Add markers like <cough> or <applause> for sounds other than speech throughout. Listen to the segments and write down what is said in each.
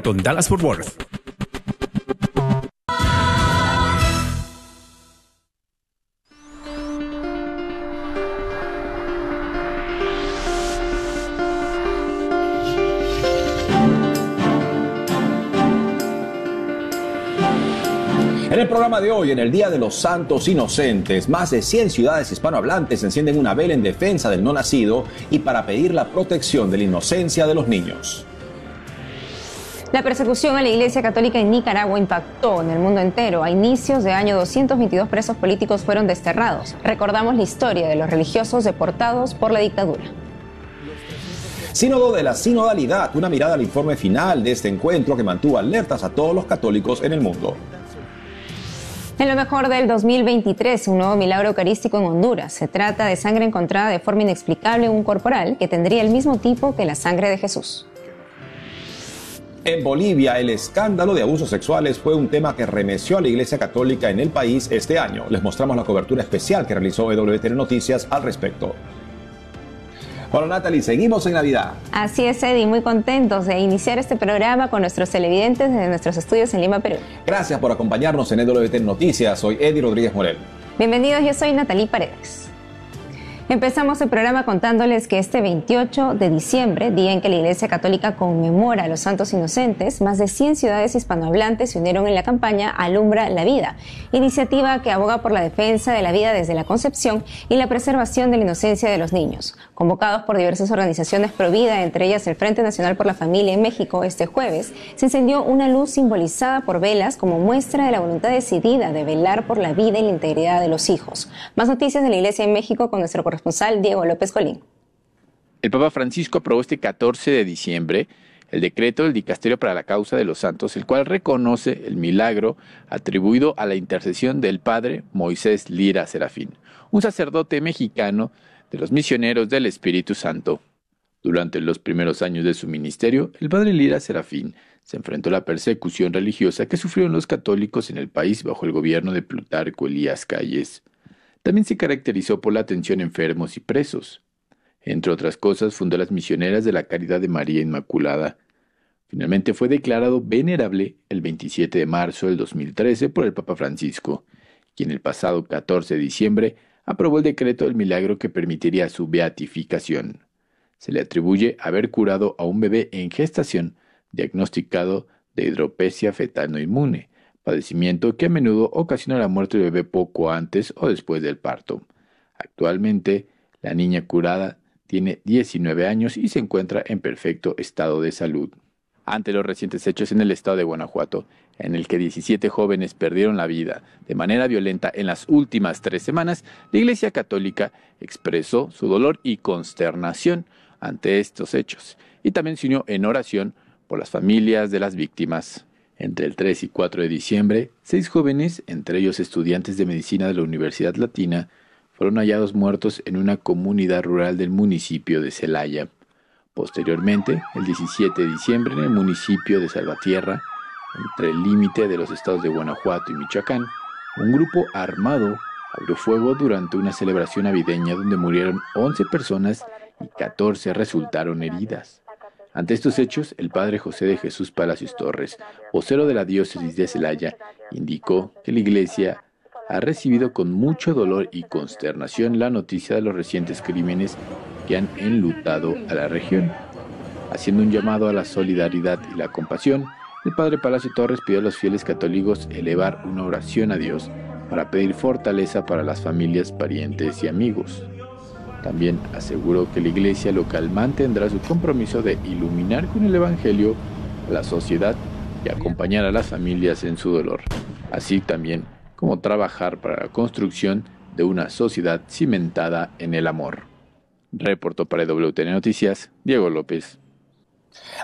Dallas Fort Worth. En el programa de hoy, en el Día de los Santos Inocentes, más de 100 ciudades hispanohablantes encienden una vela en defensa del no nacido y para pedir la protección de la inocencia de los niños. La persecución a la Iglesia Católica en Nicaragua impactó en el mundo entero. A inicios de año, 222 presos políticos fueron desterrados. Recordamos la historia de los religiosos deportados por la dictadura. Sínodo de la Sinodalidad, una mirada al informe final de este encuentro que mantuvo alertas a todos los católicos en el mundo. En lo mejor del 2023, un nuevo milagro eucarístico en Honduras. Se trata de sangre encontrada de forma inexplicable en un corporal que tendría el mismo tipo que la sangre de Jesús. En Bolivia, el escándalo de abusos sexuales fue un tema que remeció a la Iglesia Católica en el país este año. Les mostramos la cobertura especial que realizó EWTN Noticias al respecto. Hola Natalie, seguimos en Navidad. Así es, Eddie, muy contentos de iniciar este programa con nuestros televidentes desde nuestros estudios en Lima, Perú. Gracias por acompañarnos en EWTN Noticias. Soy Eddie Rodríguez Morel. Bienvenidos, yo soy Natalie Paredes. Empezamos el programa contándoles que este 28 de diciembre, día en que la Iglesia Católica conmemora a los santos inocentes, más de 100 ciudades hispanohablantes se unieron en la campaña Alumbra la Vida, iniciativa que aboga por la defensa de la vida desde la concepción y la preservación de la inocencia de los niños. Convocados por diversas organizaciones pro vida, entre ellas el Frente Nacional por la Familia en México, este jueves se encendió una luz simbolizada por velas como muestra de la voluntad decidida de velar por la vida y la integridad de los hijos. Más noticias de la Iglesia en México con nuestro corresponsal Diego López Colín. El Papa Francisco aprobó este 14 de diciembre el decreto del Dicasterio para la Causa de los Santos, el cual reconoce el milagro atribuido a la intercesión del padre Moisés Lira Serafín, un sacerdote mexicano de los misioneros del Espíritu Santo. Durante los primeros años de su ministerio, el padre Lira Serafín se enfrentó a la persecución religiosa que sufrieron los católicos en el país bajo el gobierno de Plutarco Elías Calles. También se caracterizó por la atención a enfermos y presos. Entre otras cosas, fundó las Misioneras de la Caridad de María Inmaculada. Finalmente fue declarado venerable el 27 de marzo del 2013 por el Papa Francisco, quien el pasado 14 de diciembre aprobó el decreto del milagro que permitiría su beatificación. Se le atribuye haber curado a un bebé en gestación diagnosticado de hidropesia fetal no inmune, padecimiento que a menudo ocasiona la muerte del bebé poco antes o después del parto. Actualmente, la niña curada tiene 19 años y se encuentra en perfecto estado de salud. Ante los recientes hechos en el estado de Guanajuato, en el que 17 jóvenes perdieron la vida de manera violenta en las últimas tres semanas, la Iglesia Católica expresó su dolor y consternación ante estos hechos y también se unió en oración por las familias de las víctimas. Entre el 3 y 4 de diciembre, seis jóvenes, entre ellos estudiantes de medicina de la Universidad Latina, fueron hallados muertos en una comunidad rural del municipio de Celaya. Posteriormente, el 17 de diciembre, en el municipio de Salvatierra, entre el límite de los estados de Guanajuato y Michoacán, un grupo armado abrió fuego durante una celebración navideña donde murieron 11 personas y 14 resultaron heridas. Ante estos hechos, el padre José de Jesús Palacios Torres, vocero de la diócesis de Celaya, indicó que la iglesia ha recibido con mucho dolor y consternación la noticia de los recientes crímenes que han enlutado a la región. Haciendo un llamado a la solidaridad y la compasión, el padre Palacio Torres pidió a los fieles católicos elevar una oración a Dios para pedir fortaleza para las familias, parientes y amigos. También aseguró que la iglesia local mantendrá su compromiso de iluminar con el Evangelio a la sociedad y acompañar a las familias en su dolor, así también como trabajar para la construcción de una sociedad cimentada en el amor. Reportó para WTN Noticias, Diego López.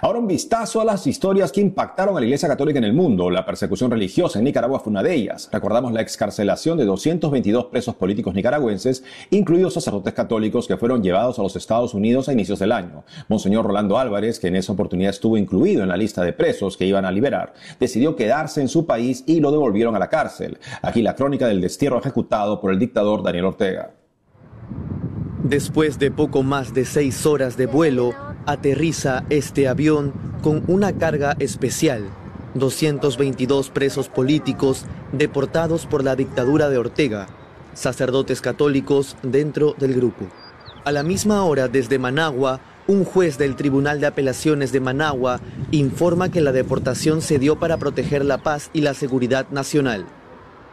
Ahora un vistazo a las historias que impactaron a la Iglesia Católica en el mundo. La persecución religiosa en Nicaragua fue una de ellas. Recordamos la excarcelación de 222 presos políticos nicaragüenses, incluidos sacerdotes católicos que fueron llevados a los Estados Unidos a inicios del año. Monseñor Rolando Álvarez, que en esa oportunidad estuvo incluido en la lista de presos que iban a liberar, decidió quedarse en su país y lo devolvieron a la cárcel. Aquí la crónica del destierro ejecutado por el dictador Daniel Ortega. Después de poco más de seis horas de vuelo, aterriza este avión con una carga especial. 222 presos políticos deportados por la dictadura de Ortega, sacerdotes católicos dentro del grupo. A la misma hora, desde Managua, un juez del Tribunal de Apelaciones de Managua informa que la deportación se dio para proteger la paz y la seguridad nacional.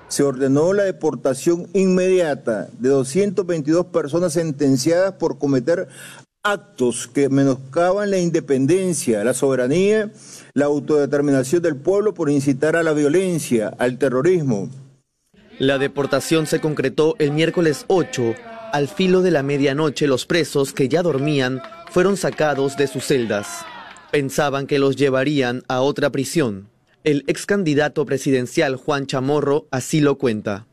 Se ordenó la deportación inmediata de 222 personas sentenciadas por cometer actos que menoscaban la independencia, la soberanía, la autodeterminación del pueblo por incitar a la violencia, al terrorismo. La deportación se concretó el miércoles 8. Al filo de la medianoche los presos que ya dormían fueron sacados de sus celdas. Pensaban que los llevarían a otra prisión. El ex candidato presidencial Juan Chamorro así lo cuenta.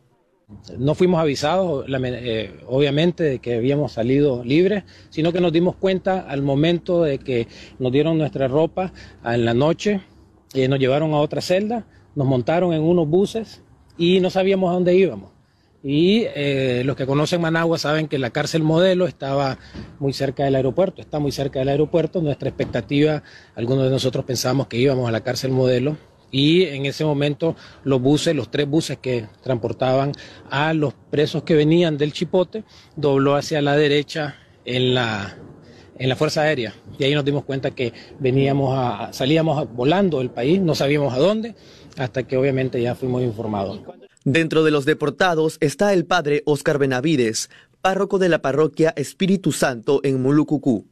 No fuimos avisados, eh, obviamente, de que habíamos salido libres, sino que nos dimos cuenta al momento de que nos dieron nuestra ropa en la noche, y nos llevaron a otra celda, nos montaron en unos buses y no sabíamos a dónde íbamos. Y eh, los que conocen Managua saben que la cárcel modelo estaba muy cerca del aeropuerto, está muy cerca del aeropuerto. Nuestra expectativa, algunos de nosotros pensamos que íbamos a la cárcel modelo, y en ese momento los buses, los tres buses que transportaban a los presos que venían del Chipote, dobló hacia la derecha en la, en la Fuerza Aérea. Y ahí nos dimos cuenta que veníamos a, salíamos volando del país, no sabíamos a dónde, hasta que obviamente ya fuimos informados. Dentro de los deportados está el padre Oscar Benavides, párroco de la parroquia Espíritu Santo en Mulucucú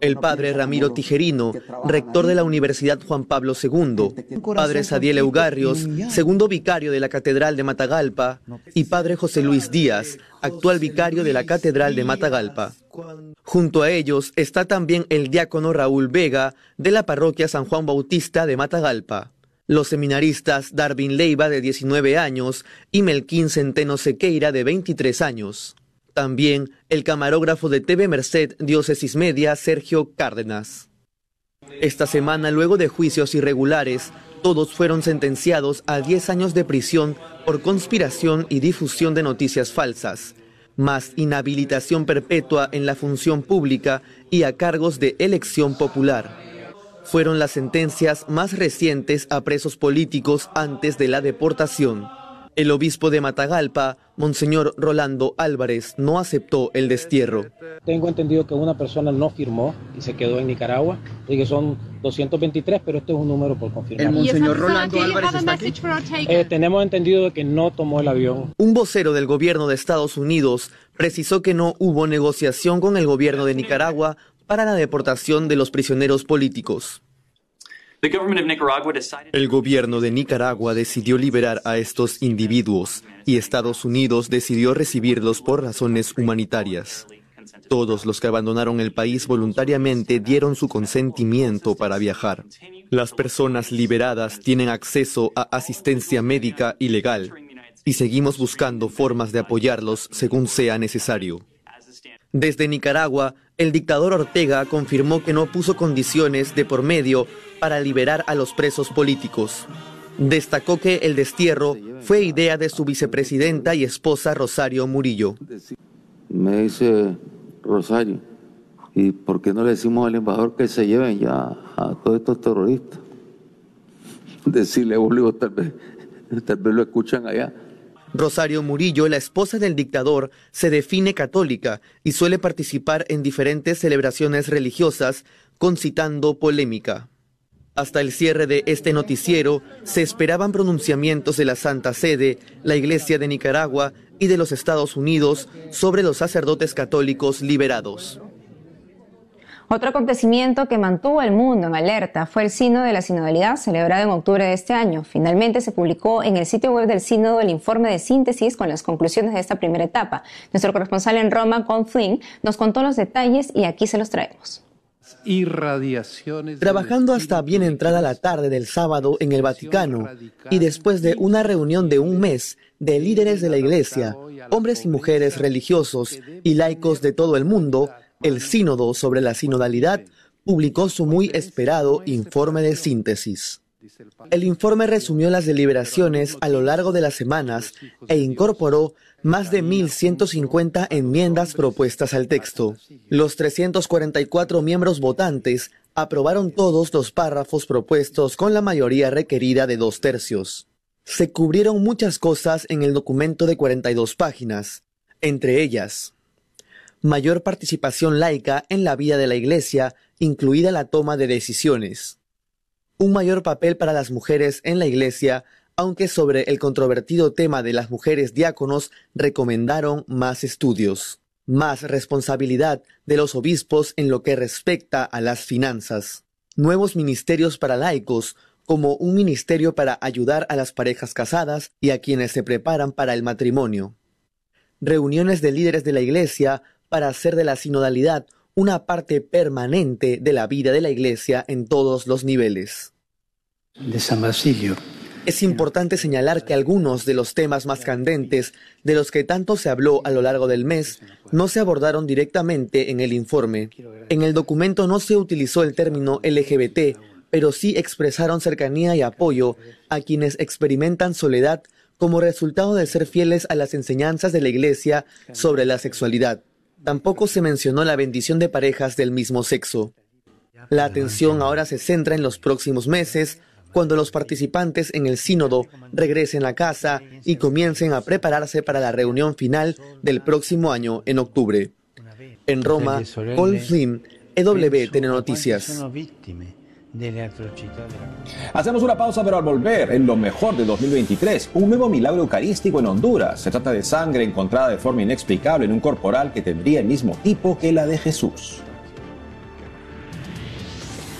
el padre Ramiro Tijerino, rector de la Universidad Juan Pablo II, padre Sadiel Eugarrios, segundo vicario de la Catedral de Matagalpa, y padre José Luis Díaz, actual vicario de la Catedral de Matagalpa. Junto a ellos está también el diácono Raúl Vega, de la parroquia San Juan Bautista de Matagalpa. Los seminaristas Darwin Leiva, de 19 años, y Melquín Centeno Sequeira, de 23 años. También el camarógrafo de TV Merced Diócesis Media, Sergio Cárdenas. Esta semana, luego de juicios irregulares, todos fueron sentenciados a 10 años de prisión por conspiración y difusión de noticias falsas, más inhabilitación perpetua en la función pública y a cargos de elección popular. Fueron las sentencias más recientes a presos políticos antes de la deportación. El obispo de Matagalpa, Monseñor Rolando Álvarez, no aceptó el destierro. Tengo entendido que una persona no firmó y se quedó en Nicaragua, y que son 223, pero este es un número por confirmar. ¿El Monseñor Rolando Álvarez está aquí? Eh, tenemos entendido que no tomó el avión. Un vocero del gobierno de Estados Unidos precisó que no hubo negociación con el gobierno de Nicaragua para la deportación de los prisioneros políticos. El gobierno de Nicaragua decidió liberar a estos individuos y Estados Unidos decidió recibirlos por razones humanitarias. Todos los que abandonaron el país voluntariamente dieron su consentimiento para viajar. Las personas liberadas tienen acceso a asistencia médica y legal y seguimos buscando formas de apoyarlos según sea necesario. Desde Nicaragua, el dictador Ortega confirmó que no puso condiciones de por medio para liberar a los presos políticos. Destacó que el destierro fue idea de su vicepresidenta y esposa Rosario Murillo. Me dice Rosario, ¿y por qué no le decimos al embajador que se lleven ya a todos estos terroristas? <laughs> Decirle, Bolívar, tal vez, tal vez lo escuchan allá. Rosario Murillo, la esposa del dictador, se define católica y suele participar en diferentes celebraciones religiosas, concitando polémica. Hasta el cierre de este noticiero se esperaban pronunciamientos de la Santa Sede, la Iglesia de Nicaragua y de los Estados Unidos sobre los sacerdotes católicos liberados. Otro acontecimiento que mantuvo al mundo en alerta fue el Sínodo de la Sinodalidad celebrado en octubre de este año. Finalmente se publicó en el sitio web del Sínodo el informe de síntesis con las conclusiones de esta primera etapa. Nuestro corresponsal en Roma, Con Flynn, nos contó los detalles y aquí se los traemos. Trabajando hasta bien entrada la tarde del sábado en el Vaticano y después de una reunión de un mes de líderes de la Iglesia, hombres y mujeres religiosos y laicos de todo el mundo, el Sínodo sobre la Sinodalidad publicó su muy esperado informe de síntesis. El informe resumió las deliberaciones a lo largo de las semanas e incorporó más de 1.150 enmiendas propuestas al texto. Los 344 miembros votantes aprobaron todos los párrafos propuestos con la mayoría requerida de dos tercios. Se cubrieron muchas cosas en el documento de 42 páginas, entre ellas, mayor participación laica en la vida de la Iglesia, incluida la toma de decisiones, un mayor papel para las mujeres en la Iglesia, aunque sobre el controvertido tema de las mujeres diáconos recomendaron más estudios, más responsabilidad de los obispos en lo que respecta a las finanzas, nuevos ministerios para laicos, como un ministerio para ayudar a las parejas casadas y a quienes se preparan para el matrimonio. Reuniones de líderes de la Iglesia para hacer de la sinodalidad una parte permanente de la vida de la Iglesia en todos los niveles. De San Basilio. Es importante señalar que algunos de los temas más candentes de los que tanto se habló a lo largo del mes no se abordaron directamente en el informe. En el documento no se utilizó el término LGBT, pero sí expresaron cercanía y apoyo a quienes experimentan soledad como resultado de ser fieles a las enseñanzas de la Iglesia sobre la sexualidad. Tampoco se mencionó la bendición de parejas del mismo sexo. La atención ahora se centra en los próximos meses, cuando los participantes en el sínodo regresen a casa y comiencen a prepararse para la reunión final del próximo año en octubre. En Roma, Paul Flynn, EWTN Noticias. Hacemos una pausa, pero al volver, en lo mejor de 2023, un nuevo milagro eucarístico en Honduras. Se trata de sangre encontrada de forma inexplicable en un corporal que tendría el mismo tipo que la de Jesús.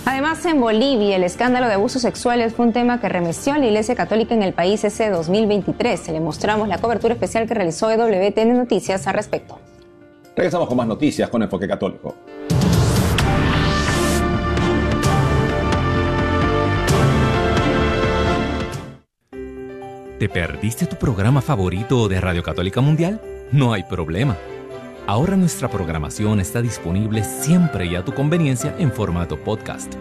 Además, en Bolivia, el escándalo de abusos sexuales fue un tema que remeció a la Iglesia Católica en el país ese 2023. Le mostramos la cobertura especial que realizó EWTN Noticias al respecto. Regresamos con más noticias con Enfoque Católico. ¿Te perdiste tu programa favorito de Radio Católica Mundial? No hay problema. Ahora nuestra programación está disponible siempre y a tu conveniencia en formato podcast.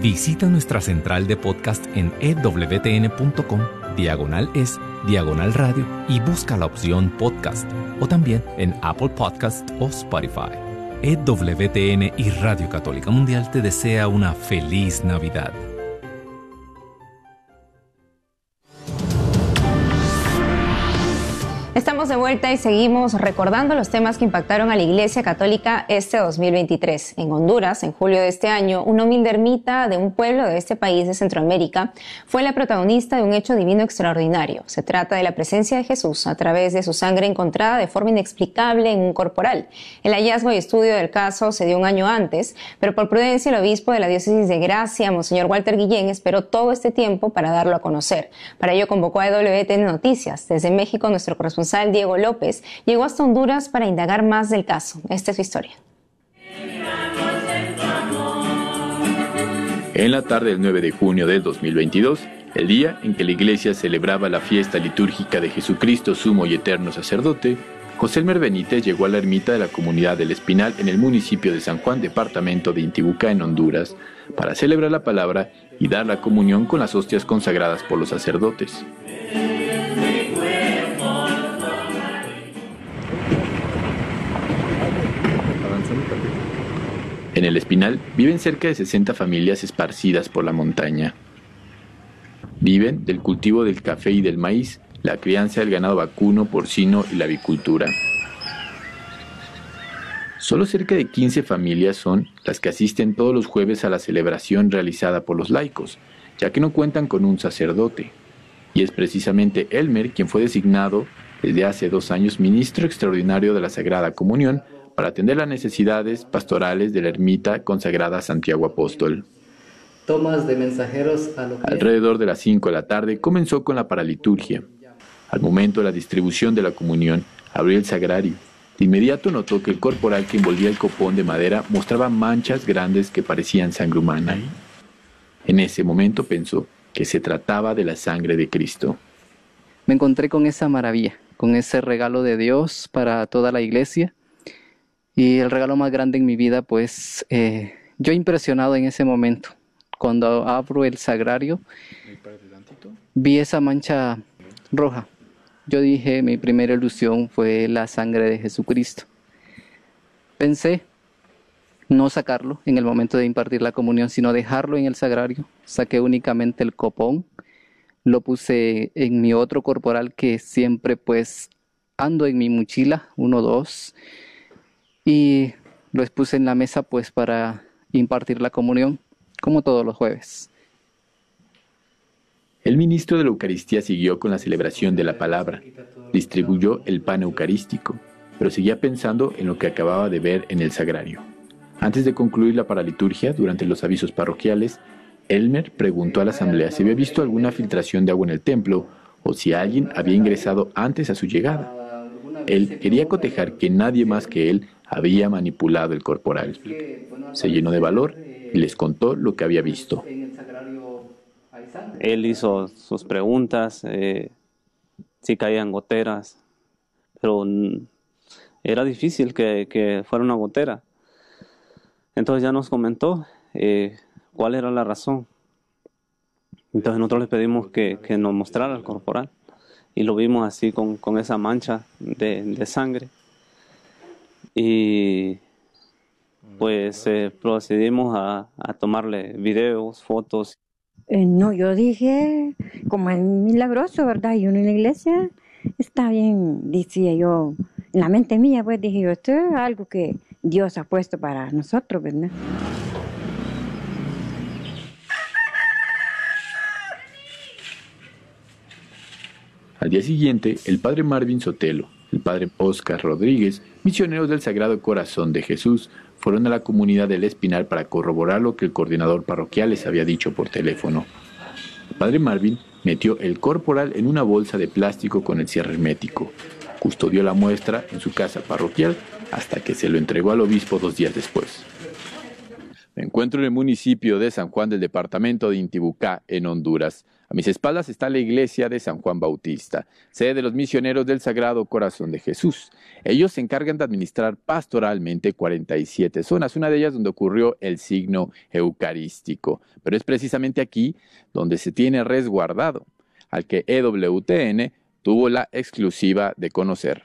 Visita nuestra central de podcast en ewtn.com, diagonal es, diagonal radio y busca la opción podcast o también en Apple Podcast o Spotify. EWTN y Radio Católica Mundial te desea una feliz Navidad. Estamos de vuelta y seguimos recordando los temas que impactaron a la Iglesia Católica este 2023. En Honduras, en julio de este año, una humilde ermita de un pueblo de este país de Centroamérica fue la protagonista de un hecho divino extraordinario. Se trata de la presencia de Jesús a través de su sangre encontrada de forma inexplicable en un corporal. El hallazgo y estudio del caso se dio un año antes, pero por prudencia el obispo de la diócesis de Gracia, Monseñor Walter Guillén, esperó todo este tiempo para darlo a conocer. Para ello convocó a WTN Noticias. Desde México, nuestro corresponsal Diego López llegó hasta Honduras para indagar más del caso. Esta es su historia. En la tarde del 9 de junio de 2022, el día en que la iglesia celebraba la fiesta litúrgica de Jesucristo, sumo y eterno sacerdote, José Elmer Benítez llegó a la ermita de la comunidad del Espinal en el municipio de San Juan, departamento de Intibucá, en Honduras, para celebrar la palabra y dar la comunión con las hostias consagradas por los sacerdotes. En el Espinal viven cerca de 60 familias esparcidas por la montaña. Viven del cultivo del café y del maíz, la crianza del ganado vacuno, porcino y la avicultura. Solo cerca de 15 familias son las que asisten todos los jueves a la celebración realizada por los laicos, ya que no cuentan con un sacerdote. Y es precisamente Elmer quien fue designado desde hace dos años ministro extraordinario de la Sagrada Comunión para atender las necesidades pastorales de la ermita consagrada a Santiago Apóstol. Tomas de mensajeros Alrededor de las 5 de la tarde comenzó con la paraliturgia. Al momento de la distribución de la comunión, abrió el sagrario. De inmediato notó que el corporal que envolvía el copón de madera mostraba manchas grandes que parecían sangre humana. En ese momento pensó que se trataba de la sangre de Cristo. Me encontré con esa maravilla, con ese regalo de Dios para toda la iglesia y el regalo más grande en mi vida, pues eh, yo impresionado en ese momento, cuando abro el sagrario, vi esa mancha roja. Yo dije, mi primera ilusión fue la sangre de Jesucristo. Pensé no sacarlo en el momento de impartir la comunión, sino dejarlo en el sagrario. Saqué únicamente el copón, lo puse en mi otro corporal que siempre pues ando en mi mochila, uno, dos, y lo expuse en la mesa pues para impartir la comunión, como todos los jueves. El ministro de la Eucaristía siguió con la celebración de la palabra, distribuyó el pan eucarístico, pero seguía pensando en lo que acababa de ver en el sagrario. Antes de concluir la paraliturgia, durante los avisos parroquiales, Elmer preguntó a la asamblea si había visto alguna filtración de agua en el templo o si alguien había ingresado antes a su llegada. Él quería cotejar que nadie más que él había manipulado el corporal. Se llenó de valor y les contó lo que había visto. Él hizo sus preguntas, eh, si caían goteras, pero era difícil que, fuera una gotera. Entonces ya nos comentó eh, cuál era la razón. Entonces nosotros le pedimos que, nos mostrara el corporal y lo vimos así con, esa mancha de, sangre. Y pues eh, procedimos a, a tomarle videos, fotos. Eh, no, yo dije, como es milagroso, ¿verdad? Y uno en la iglesia está bien, decía yo, en la mente mía, pues dije yo, esto es algo que Dios ha puesto para nosotros, ¿verdad? Al día siguiente, el padre Marvin Sotelo, el padre Oscar Rodríguez, misioneros del Sagrado Corazón de Jesús, fueron a la comunidad del Espinal para corroborar lo que el coordinador parroquial les había dicho por teléfono. El padre Marvin metió el corporal en una bolsa de plástico con el cierre hermético, custodió la muestra en su casa parroquial hasta que se lo entregó al obispo dos días después. Me encuentro en el municipio de San Juan del departamento de Intibucá, en Honduras. A mis espaldas está la iglesia de San Juan Bautista, sede de los misioneros del Sagrado Corazón de Jesús. Ellos se encargan de administrar pastoralmente 47 zonas, una de ellas donde ocurrió el signo eucarístico. Pero es precisamente aquí donde se tiene resguardado, al que EWTN tuvo la exclusiva de conocer.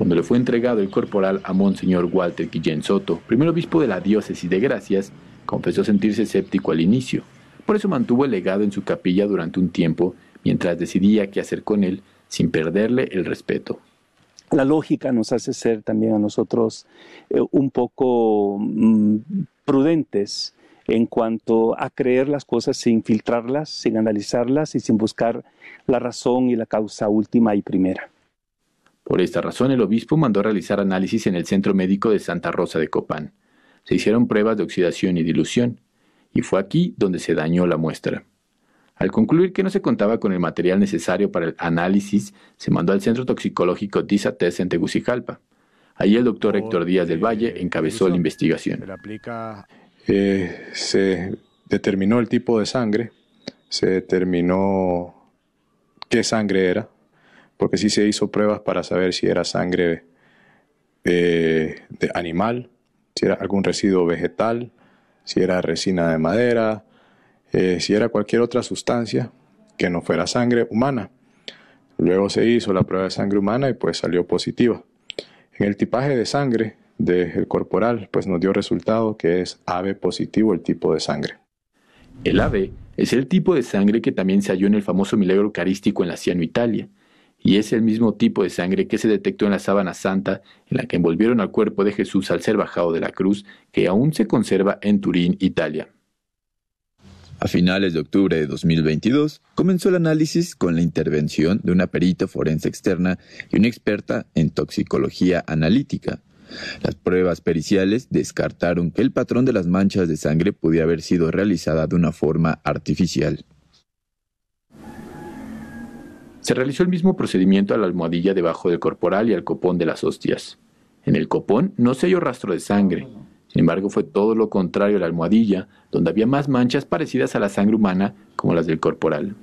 Cuando le fue entregado el corporal a Monseñor Walter Guillén Soto, primer obispo de la diócesis de Gracias, confesó sentirse escéptico al inicio por eso mantuvo el legado en su capilla durante un tiempo mientras decidía qué hacer con él sin perderle el respeto. La lógica nos hace ser también a nosotros eh, un poco mm, prudentes en cuanto a creer las cosas sin filtrarlas, sin analizarlas y sin buscar la razón y la causa última y primera. Por esta razón, el obispo mandó realizar análisis en el Centro Médico de Santa Rosa de Copán. Se hicieron pruebas de oxidación y dilución y fue aquí donde se dañó la muestra. Al concluir que no se contaba con el material necesario para el análisis, se mandó al Centro Toxicológico DISATES en Tegucigalpa. Allí el doctor Héctor Díaz del Valle encabezó la investigación. Eh, se determinó el tipo de sangre, se determinó qué sangre era, porque sí se hizo pruebas para saber si era sangre eh, de animal, si era algún residuo vegetal, si era resina de madera, eh, si era cualquier otra sustancia que no fuera sangre humana. Luego se hizo la prueba de sangre humana y pues salió positiva. En el tipaje de sangre del corporal pues nos dio resultado que es AB positivo el tipo de sangre. El AB es el tipo de sangre que también se halló en el famoso milagro eucarístico en la Ciano Italia, y es el mismo tipo de sangre que se detectó en la sábana santa en la que envolvieron al cuerpo de Jesús al ser bajado de la cruz, que aún se conserva en Turín, Italia. A finales de octubre de 2022 comenzó el análisis con la intervención de una perita forense externa y una experta en toxicología analítica. Las pruebas periciales descartaron que el patrón de las manchas de sangre pudiera haber sido realizada de una forma artificial. Se realizó el mismo procedimiento a la almohadilla debajo del corporal y al copón de las hostias. En el copón no se halló rastro de sangre. Sin embargo, fue todo lo contrario a la almohadilla, donde había más manchas parecidas a la sangre humana como las del corporal.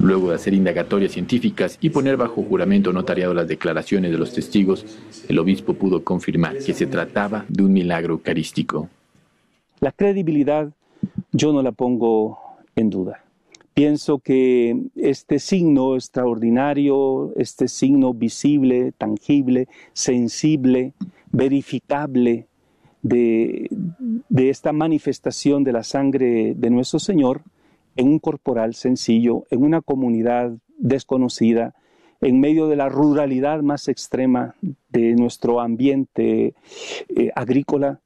Luego de hacer indagatorias científicas y poner bajo juramento notariado las declaraciones de los testigos, el obispo pudo confirmar que se trataba de un milagro eucarístico. La credibilidad yo no la pongo en duda Pienso que este signo extraordinario, este signo visible, tangible, sensible, verificable de, esta manifestación de la sangre de nuestro Señor en un corporal sencillo, en una comunidad desconocida, en medio de la ruralidad más extrema de nuestro ambiente eh, agrícola,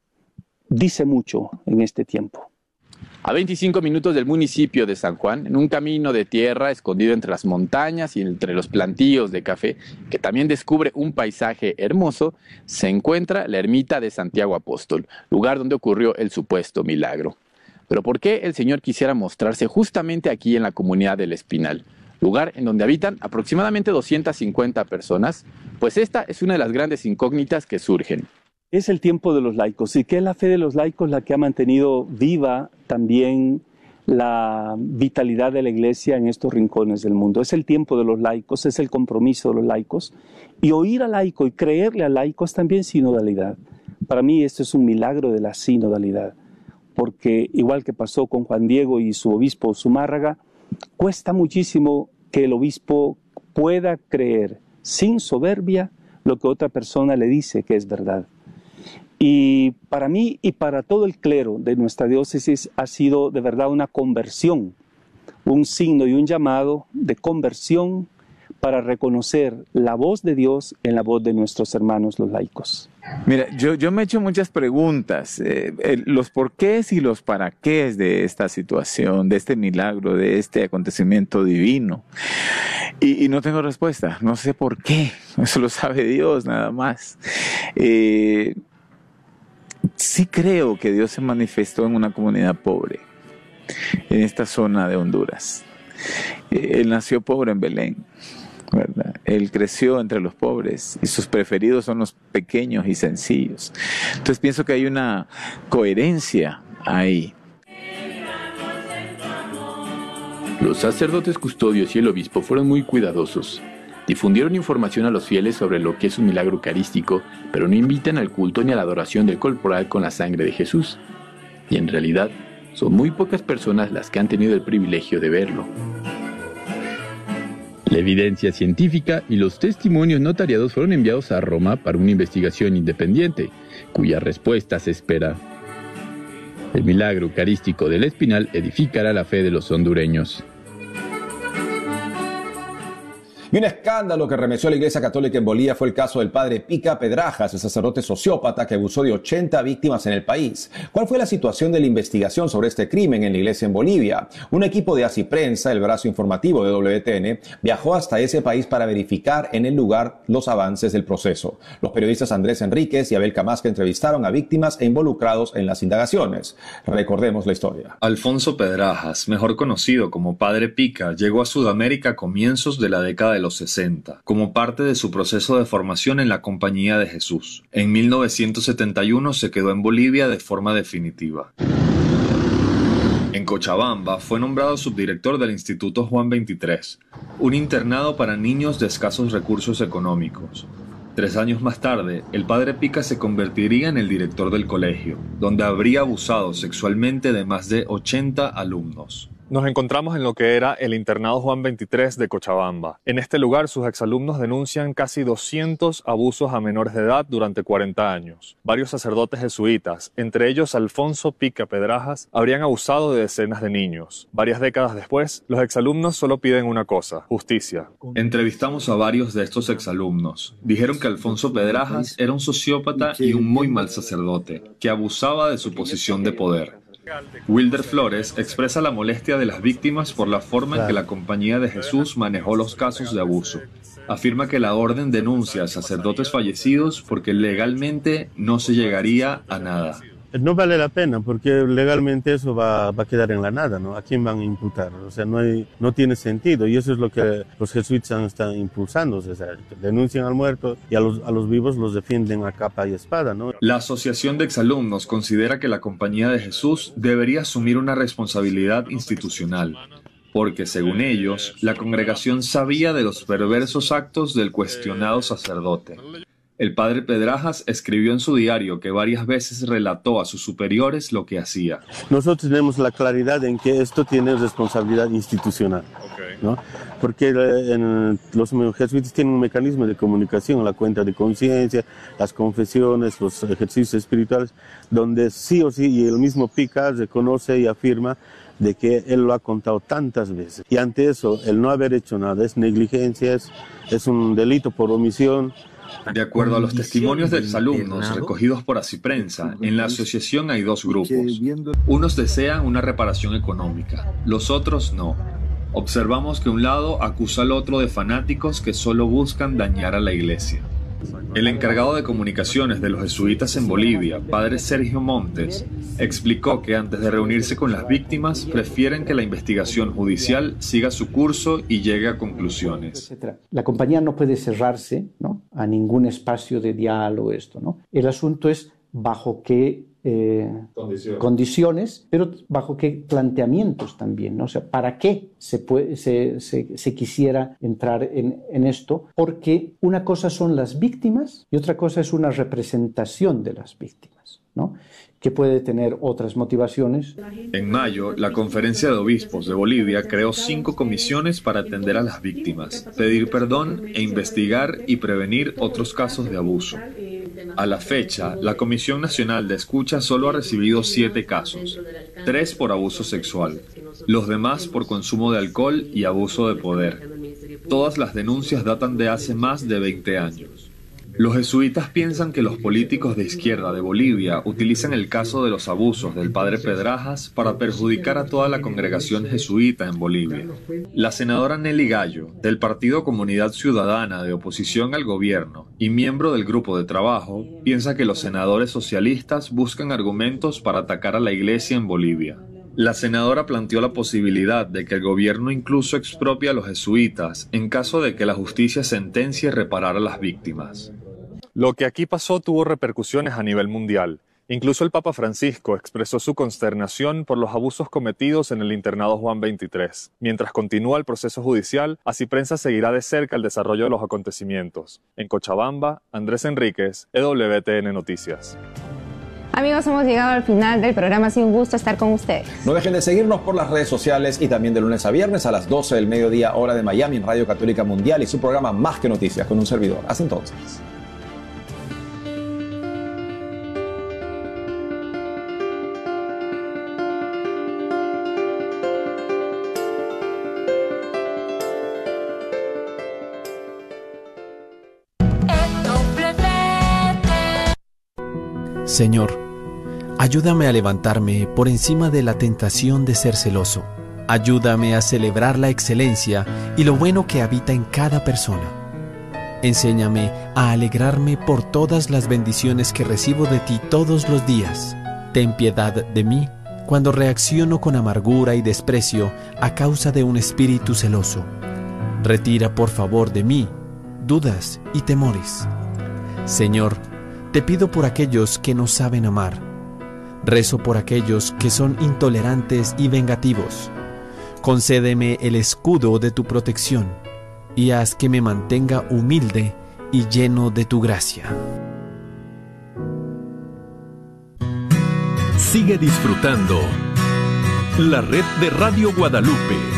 dice mucho en este tiempo. A 25 minutos del municipio de San Juan, en un camino de tierra escondido entre las montañas y entre los plantíos de café, que también descubre un paisaje hermoso, se encuentra la ermita de Santiago Apóstol, lugar donde ocurrió el supuesto milagro. Pero ¿por qué el Señor quisiera mostrarse justamente aquí en la comunidad del Espinal? Lugar en donde habitan aproximadamente 250 personas, pues esta es una de las grandes incógnitas que surgen es el tiempo de los laicos y que es la fe de los laicos la que ha mantenido viva también la vitalidad de la iglesia en estos rincones del mundo. Es el tiempo de los laicos, es el compromiso de los laicos. Y oír al laico y creerle al laico es también sinodalidad. Para mí esto es un milagro de la sinodalidad, porque igual que pasó con Juan Diego y su obispo Zumárraga, cuesta muchísimo que el obispo pueda creer sin soberbia lo que otra persona le dice que es verdad. Y para mí y para todo el clero de nuestra diócesis ha sido de verdad una conversión, un signo y un llamado de conversión para reconocer la voz de Dios en la voz de nuestros hermanos los laicos. Mira, yo, yo me he hecho muchas preguntas, eh, los porqués y los para qué de esta situación, de este milagro, de este acontecimiento divino. Y, no tengo respuesta, no sé por qué, <laughs> eso lo sabe Dios nada más. Eh, sí creo que Dios se manifestó en una comunidad pobre, en esta zona de Honduras. Él nació pobre en Belén, ¿verdad? Él creció entre los pobres y sus preferidos son los pequeños y sencillos. Entonces pienso que hay una coherencia ahí. Los sacerdotes custodios y el obispo fueron muy cuidadosos Difundieron información a los fieles sobre lo que es un milagro eucarístico, pero no invitan al culto ni a la adoración del corporal con la sangre de Jesús. Y en realidad, son muy pocas personas las que han tenido el privilegio de verlo. La evidencia científica y los testimonios notariados fueron enviados a Roma para una investigación independiente, cuya respuesta se espera. El milagro eucarístico del Espinal edificará la fe de los hondureños. Y un escándalo que remeció a la Iglesia Católica en Bolivia fue el caso del padre Pica Pedrajas, el sacerdote sociópata que abusó de 80 víctimas en el país. ¿Cuál fue la situación de la investigación sobre este crimen en la Iglesia en Bolivia? Un equipo de Así Prensa, el brazo informativo de WTN, viajó hasta ese país para verificar en el lugar los avances del proceso. Los periodistas Andrés Enríquez y Abel Camasca entrevistaron a víctimas e involucrados en las indagaciones. Recordemos la historia. Alfonso Pedrajas, mejor conocido como Padre Pica, llegó a Sudamérica a comienzos de la década de los 60, como parte de su proceso de formación en la Compañía de Jesús. En 1971 se quedó en Bolivia de forma definitiva. En Cochabamba fue nombrado subdirector del Instituto Juan 23, un internado para niños de escasos recursos económicos. Tres años más tarde, el padre Pica se convertiría en el director del colegio, donde habría abusado sexualmente de más de 80 alumnos. Nos encontramos en lo que era el internado Juan 23 de Cochabamba. En este lugar sus exalumnos denuncian casi 200 abusos a menores de edad durante 40 años. Varios sacerdotes jesuitas, entre ellos Alfonso Pica Pedrajas, habrían abusado de decenas de niños. Varias décadas después, los exalumnos solo piden una cosa, justicia. Entrevistamos a varios de estos exalumnos. Dijeron que Alfonso Pedrajas era un sociópata y un muy mal sacerdote, que abusaba de su posición de poder. Wilder Flores expresa la molestia de las víctimas por la forma en que la Compañía de Jesús manejó los casos de abuso. Afirma que la orden denuncia a sacerdotes fallecidos porque legalmente no se llegaría a nada no vale la pena porque legalmente eso va, a quedar en la nada, ¿no? ¿A quién van a imputar? O sea, no, hay, no tiene sentido y eso es lo que los jesuitas están impulsando, o sea, denuncian al muerto y a los, a los vivos los defienden a capa y espada, ¿no? La Asociación de Exalumnos considera que la Compañía de Jesús debería asumir una responsabilidad institucional porque según ellos, la congregación sabía de los perversos actos del cuestionado sacerdote. El padre Pedrajas escribió en su diario que varias veces relató a sus superiores lo que hacía. Nosotros tenemos la claridad en que esto tiene responsabilidad institucional, ¿no? porque eh, en los jesuitas tienen un mecanismo de comunicación, la cuenta de conciencia, las confesiones, los ejercicios espirituales, donde sí o sí, y el mismo Pica reconoce y afirma de que él lo ha contado tantas veces. Y ante eso, el no haber hecho nada es negligencia, es, es un delito por omisión. De acuerdo a los testimonios de los alumnos recogidos por Asiprensa, en la asociación hay dos grupos. Unos desean una reparación económica, los otros no. Observamos que un lado acusa al otro de fanáticos que solo buscan dañar a la iglesia. El encargado de comunicaciones de los jesuitas en Bolivia, padre Sergio Montes, explicó que antes de reunirse con las víctimas prefieren que la investigación judicial siga su curso y llegue a conclusiones. La compañía no puede cerrarse a ningún espacio de diálogo, esto, ¿no? El asunto es bajo qué condiciones. pero bajo qué planteamientos también, ¿no? O sea, ¿para qué se, puede, se, se, quisiera entrar en, en, esto? Porque una cosa son las víctimas y otra cosa es una representación de las víctimas, ¿no? Que puede tener otras motivaciones. En mayo, la Conferencia de Obispos de Bolivia creó cinco comisiones para atender a las víctimas, pedir perdón e investigar y prevenir otros casos de abuso. A la fecha, la Comisión Nacional de Escucha solo ha recibido siete casos, tres por abuso sexual, los demás por consumo de alcohol y abuso de poder. Todas las denuncias datan de hace más de 20 años. Los jesuitas piensan que los políticos de izquierda de Bolivia utilizan el caso de los abusos del padre Pedrajas para perjudicar a toda la congregación jesuita en Bolivia. La senadora Nelly Gallo, del Partido Comunidad Ciudadana de oposición al gobierno y miembro del grupo de trabajo, piensa que los senadores socialistas buscan argumentos para atacar a la iglesia en Bolivia. La senadora planteó la posibilidad de que el gobierno incluso expropie a los jesuitas en caso de que la justicia sentencie reparar a las víctimas. Lo que aquí pasó tuvo repercusiones a nivel mundial. Incluso el Papa Francisco expresó su consternación por los abusos cometidos en el internado Juan 23. Mientras continúa el proceso judicial, así prensa seguirá de cerca el desarrollo de los acontecimientos. En Cochabamba, Andrés Enríquez, EWTN Noticias. Amigos, hemos llegado al final del programa. Ha sido un gusto estar con ustedes. No dejen de seguirnos por las redes sociales y también de lunes a viernes a las 12 del mediodía, hora de Miami, en Radio Católica Mundial y su programa Más que Noticias con un servidor. Hasta entonces. Señor, ayúdame a levantarme por encima de la tentación de ser celoso. Ayúdame a celebrar la excelencia y lo bueno que habita en cada persona. Enséñame a alegrarme por todas las bendiciones que recibo de ti todos los días. Ten piedad de mí cuando reacciono con amargura y desprecio a causa de un espíritu celoso. Retira por favor de mí dudas y temores. Señor, te pido por aquellos que no saben amar. Rezo por aquellos que son intolerantes y vengativos. Concédeme el escudo de tu protección y haz que me mantenga humilde y lleno de tu gracia. Sigue disfrutando la red de Radio Guadalupe.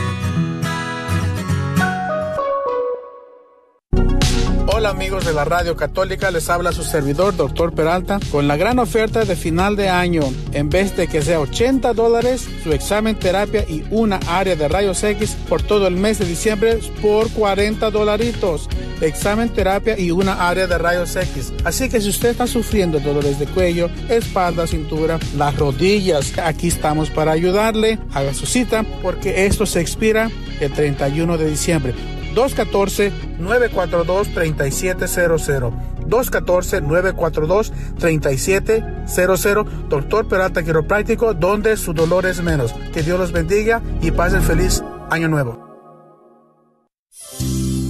Amigos de la Radio Católica, les habla su servidor, doctor Peralta, con la gran oferta de final de año. En vez de que sea 80 dólares, su examen, terapia y una área de rayos X por todo el mes de diciembre por 40 dolaritos. Examen, terapia y una área de rayos X. Así que si usted está sufriendo dolores de cuello, espalda, cintura, las rodillas, aquí estamos para ayudarle. Haga su cita porque esto se expira el 31 de diciembre. 214-942-3700. 214-942-3700. Doctor Peralta Quiropráctico, donde su dolor es menos. Que Dios los bendiga y pasen feliz año nuevo.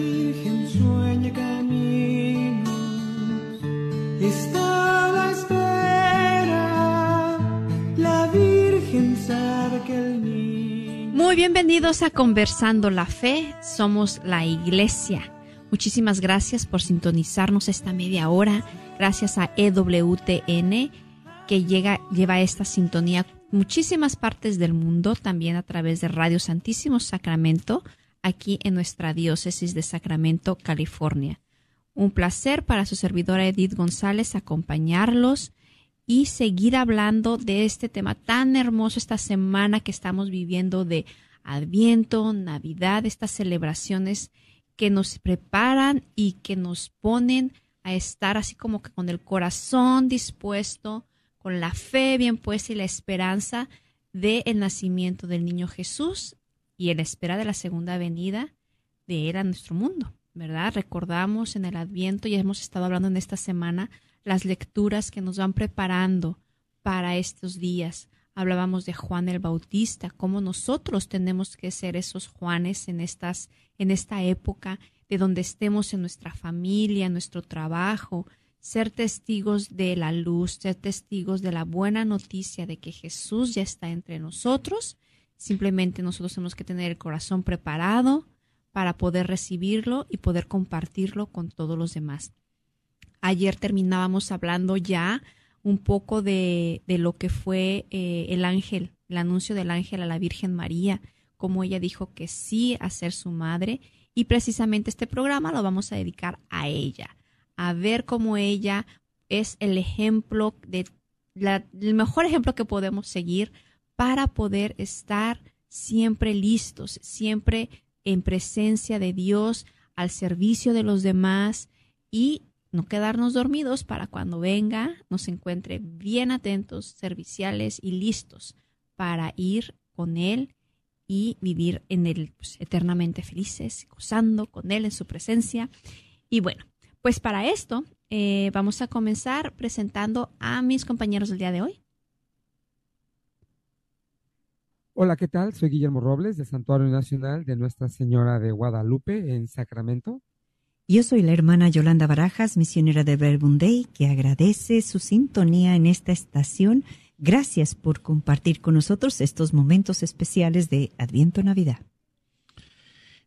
Virgen sueña camino, está la espera, la Virgen sabe que el. Muy bienvenidos a Conversando la Fe, somos la iglesia. Muchísimas gracias por sintonizarnos esta media hora, gracias a EWTN que llega, lleva esta sintonía muchísimas partes del mundo, también a través de Radio Santísimo Sacramento, aquí en nuestra diócesis de Sacramento, California. Un placer para su servidora Edith González acompañarlos y seguir hablando de este tema tan hermoso esta semana que estamos viviendo de Adviento, Navidad, estas celebraciones que nos preparan y que nos ponen a estar así como que con el corazón dispuesto, con la fe bien puesta y la esperanza del el nacimiento del niño Jesús y en espera de la segunda venida de Él a nuestro mundo, ¿verdad? Recordamos en el Adviento y hemos estado hablando en esta semana las lecturas que nos van preparando para estos días. Hablábamos de Juan el Bautista, cómo nosotros tenemos que ser esos Juanes en estas en esta época de donde estemos en nuestra familia, en nuestro trabajo, ser testigos de la luz, ser testigos de la buena noticia de que Jesús ya está entre nosotros Simplemente nosotros tenemos que tener el corazón preparado para poder recibirlo y poder compartirlo con todos los demás. Ayer terminábamos hablando ya un poco de, de lo que fue eh, el ángel, el anuncio del ángel a la Virgen María, como ella dijo que sí a ser su madre. Y precisamente este programa lo vamos a dedicar a ella, a ver cómo ella es el ejemplo de la, el mejor ejemplo que podemos seguir para poder estar siempre listos, siempre en presencia de Dios, al servicio de los demás y no quedarnos dormidos para cuando venga nos encuentre bien atentos, serviciales y listos para ir con Él y vivir en Él pues, eternamente felices, gozando con Él en su presencia. Y bueno, pues para esto eh, vamos a comenzar presentando a mis compañeros del día de hoy. Hola, ¿qué tal? Soy Guillermo Robles de Santuario Nacional de Nuestra Señora de Guadalupe en Sacramento. Yo soy la hermana Yolanda Barajas, misionera de Verbunday, que agradece su sintonía en esta estación. Gracias por compartir con nosotros estos momentos especiales de Adviento Navidad.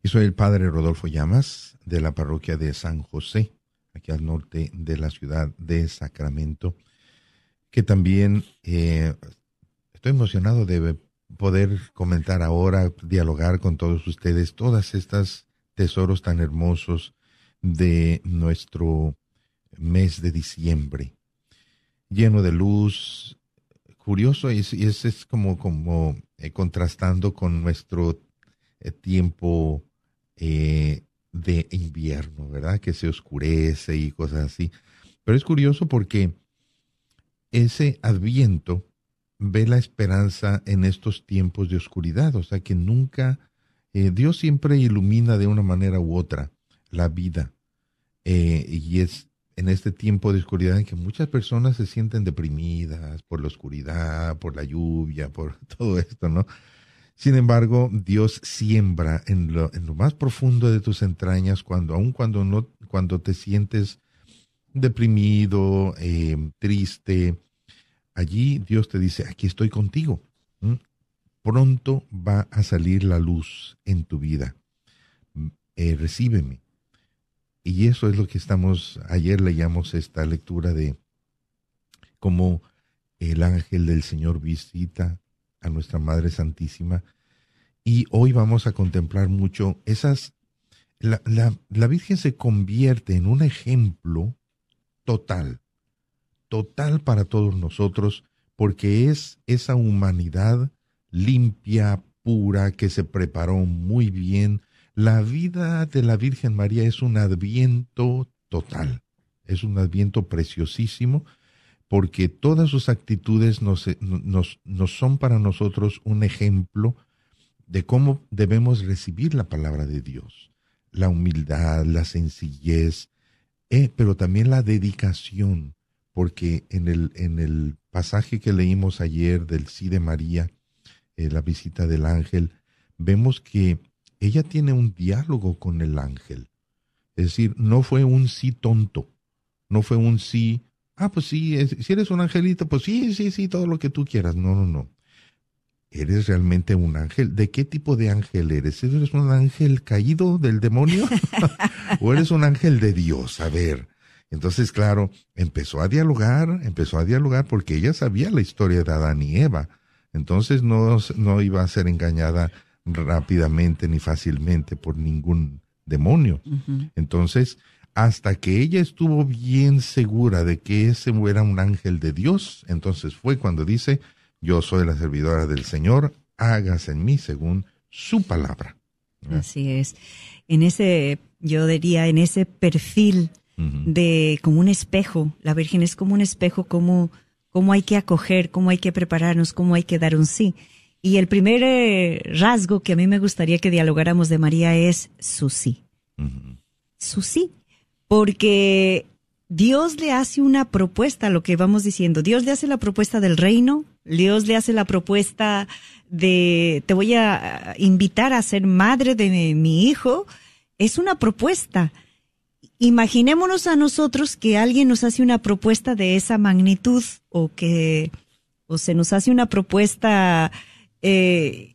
Y soy el padre Rodolfo Llamas de la parroquia de San José, aquí al norte de la ciudad de Sacramento, que también eh, estoy emocionado de poder comentar ahora, dialogar con todos ustedes todas estas tesoros tan hermosos de nuestro mes de diciembre, lleno de luz, curioso y es, es, como, como eh, contrastando con nuestro eh, tiempo eh, de invierno, ¿verdad? Que se oscurece y cosas así. Pero es curioso porque ese adviento ve la esperanza en estos tiempos de oscuridad, o sea que nunca, eh, Dios siempre ilumina de una manera u otra la vida. Eh, y es en este tiempo de oscuridad en que muchas personas se sienten deprimidas por la oscuridad, por la lluvia, por <laughs> todo esto, ¿no? Sin embargo, Dios siembra en lo, en lo más profundo de tus entrañas, cuando, aun cuando no, cuando te sientes deprimido, eh, triste, allí Dios te dice, aquí estoy contigo. Pronto va a salir la luz en tu vida. Eh, recíbeme. Y eso es lo que estamos, ayer leíamos esta lectura de cómo el ángel del Señor visita a nuestra Madre Santísima. Y hoy vamos a contemplar mucho esas... La, la, Virgen se convierte en un ejemplo total, total para todos nosotros, porque es esa humanidad limpia, pura, que se preparó muy bien. La vida de la Virgen María es un adviento total, es un adviento preciosísimo porque todas sus actitudes nos, nos, son para nosotros un ejemplo de cómo debemos recibir la palabra de Dios. La humildad, la sencillez, eh, pero también la dedicación, porque en el, en el pasaje que leímos ayer del sí de María, eh, la visita del ángel, vemos que ella tiene un diálogo con el ángel. Es decir, no fue un sí tonto, no fue un sí ah, pues sí, si eres un angelito, pues sí, sí, sí, todo lo que tú quieras. No, no, no. ¿Eres realmente un ángel? ¿De qué tipo de ángel eres? ¿Eres un ángel caído del demonio? <laughs> ¿O eres un ángel de Dios? A ver. Entonces, claro, empezó a dialogar, empezó a dialogar porque ella sabía la historia de Adán y Eva. Entonces no, no iba a ser engañada rápidamente ni fácilmente por ningún demonio. Entonces, hasta que ella estuvo bien segura de que ese era un ángel de Dios, entonces fue cuando dice, yo soy la servidora del Señor, hágase en mí según su palabra. Así es. En ese, yo diría, en ese perfil de como un espejo, la Virgen es como un espejo, como, cómo hay que acoger, cómo hay que prepararnos, cómo hay que dar un sí. Y el primer eh, rasgo que a mí me gustaría que dialogáramos de María es su sí. Su sí porque Dios le hace una propuesta, lo que vamos diciendo. Dios le hace la propuesta del reino, Dios le hace la propuesta de te voy a invitar a ser madre de mi hijo. Es una propuesta. Imaginémonos a nosotros que alguien nos hace una propuesta de esa magnitud o que o se nos hace una propuesta, eh,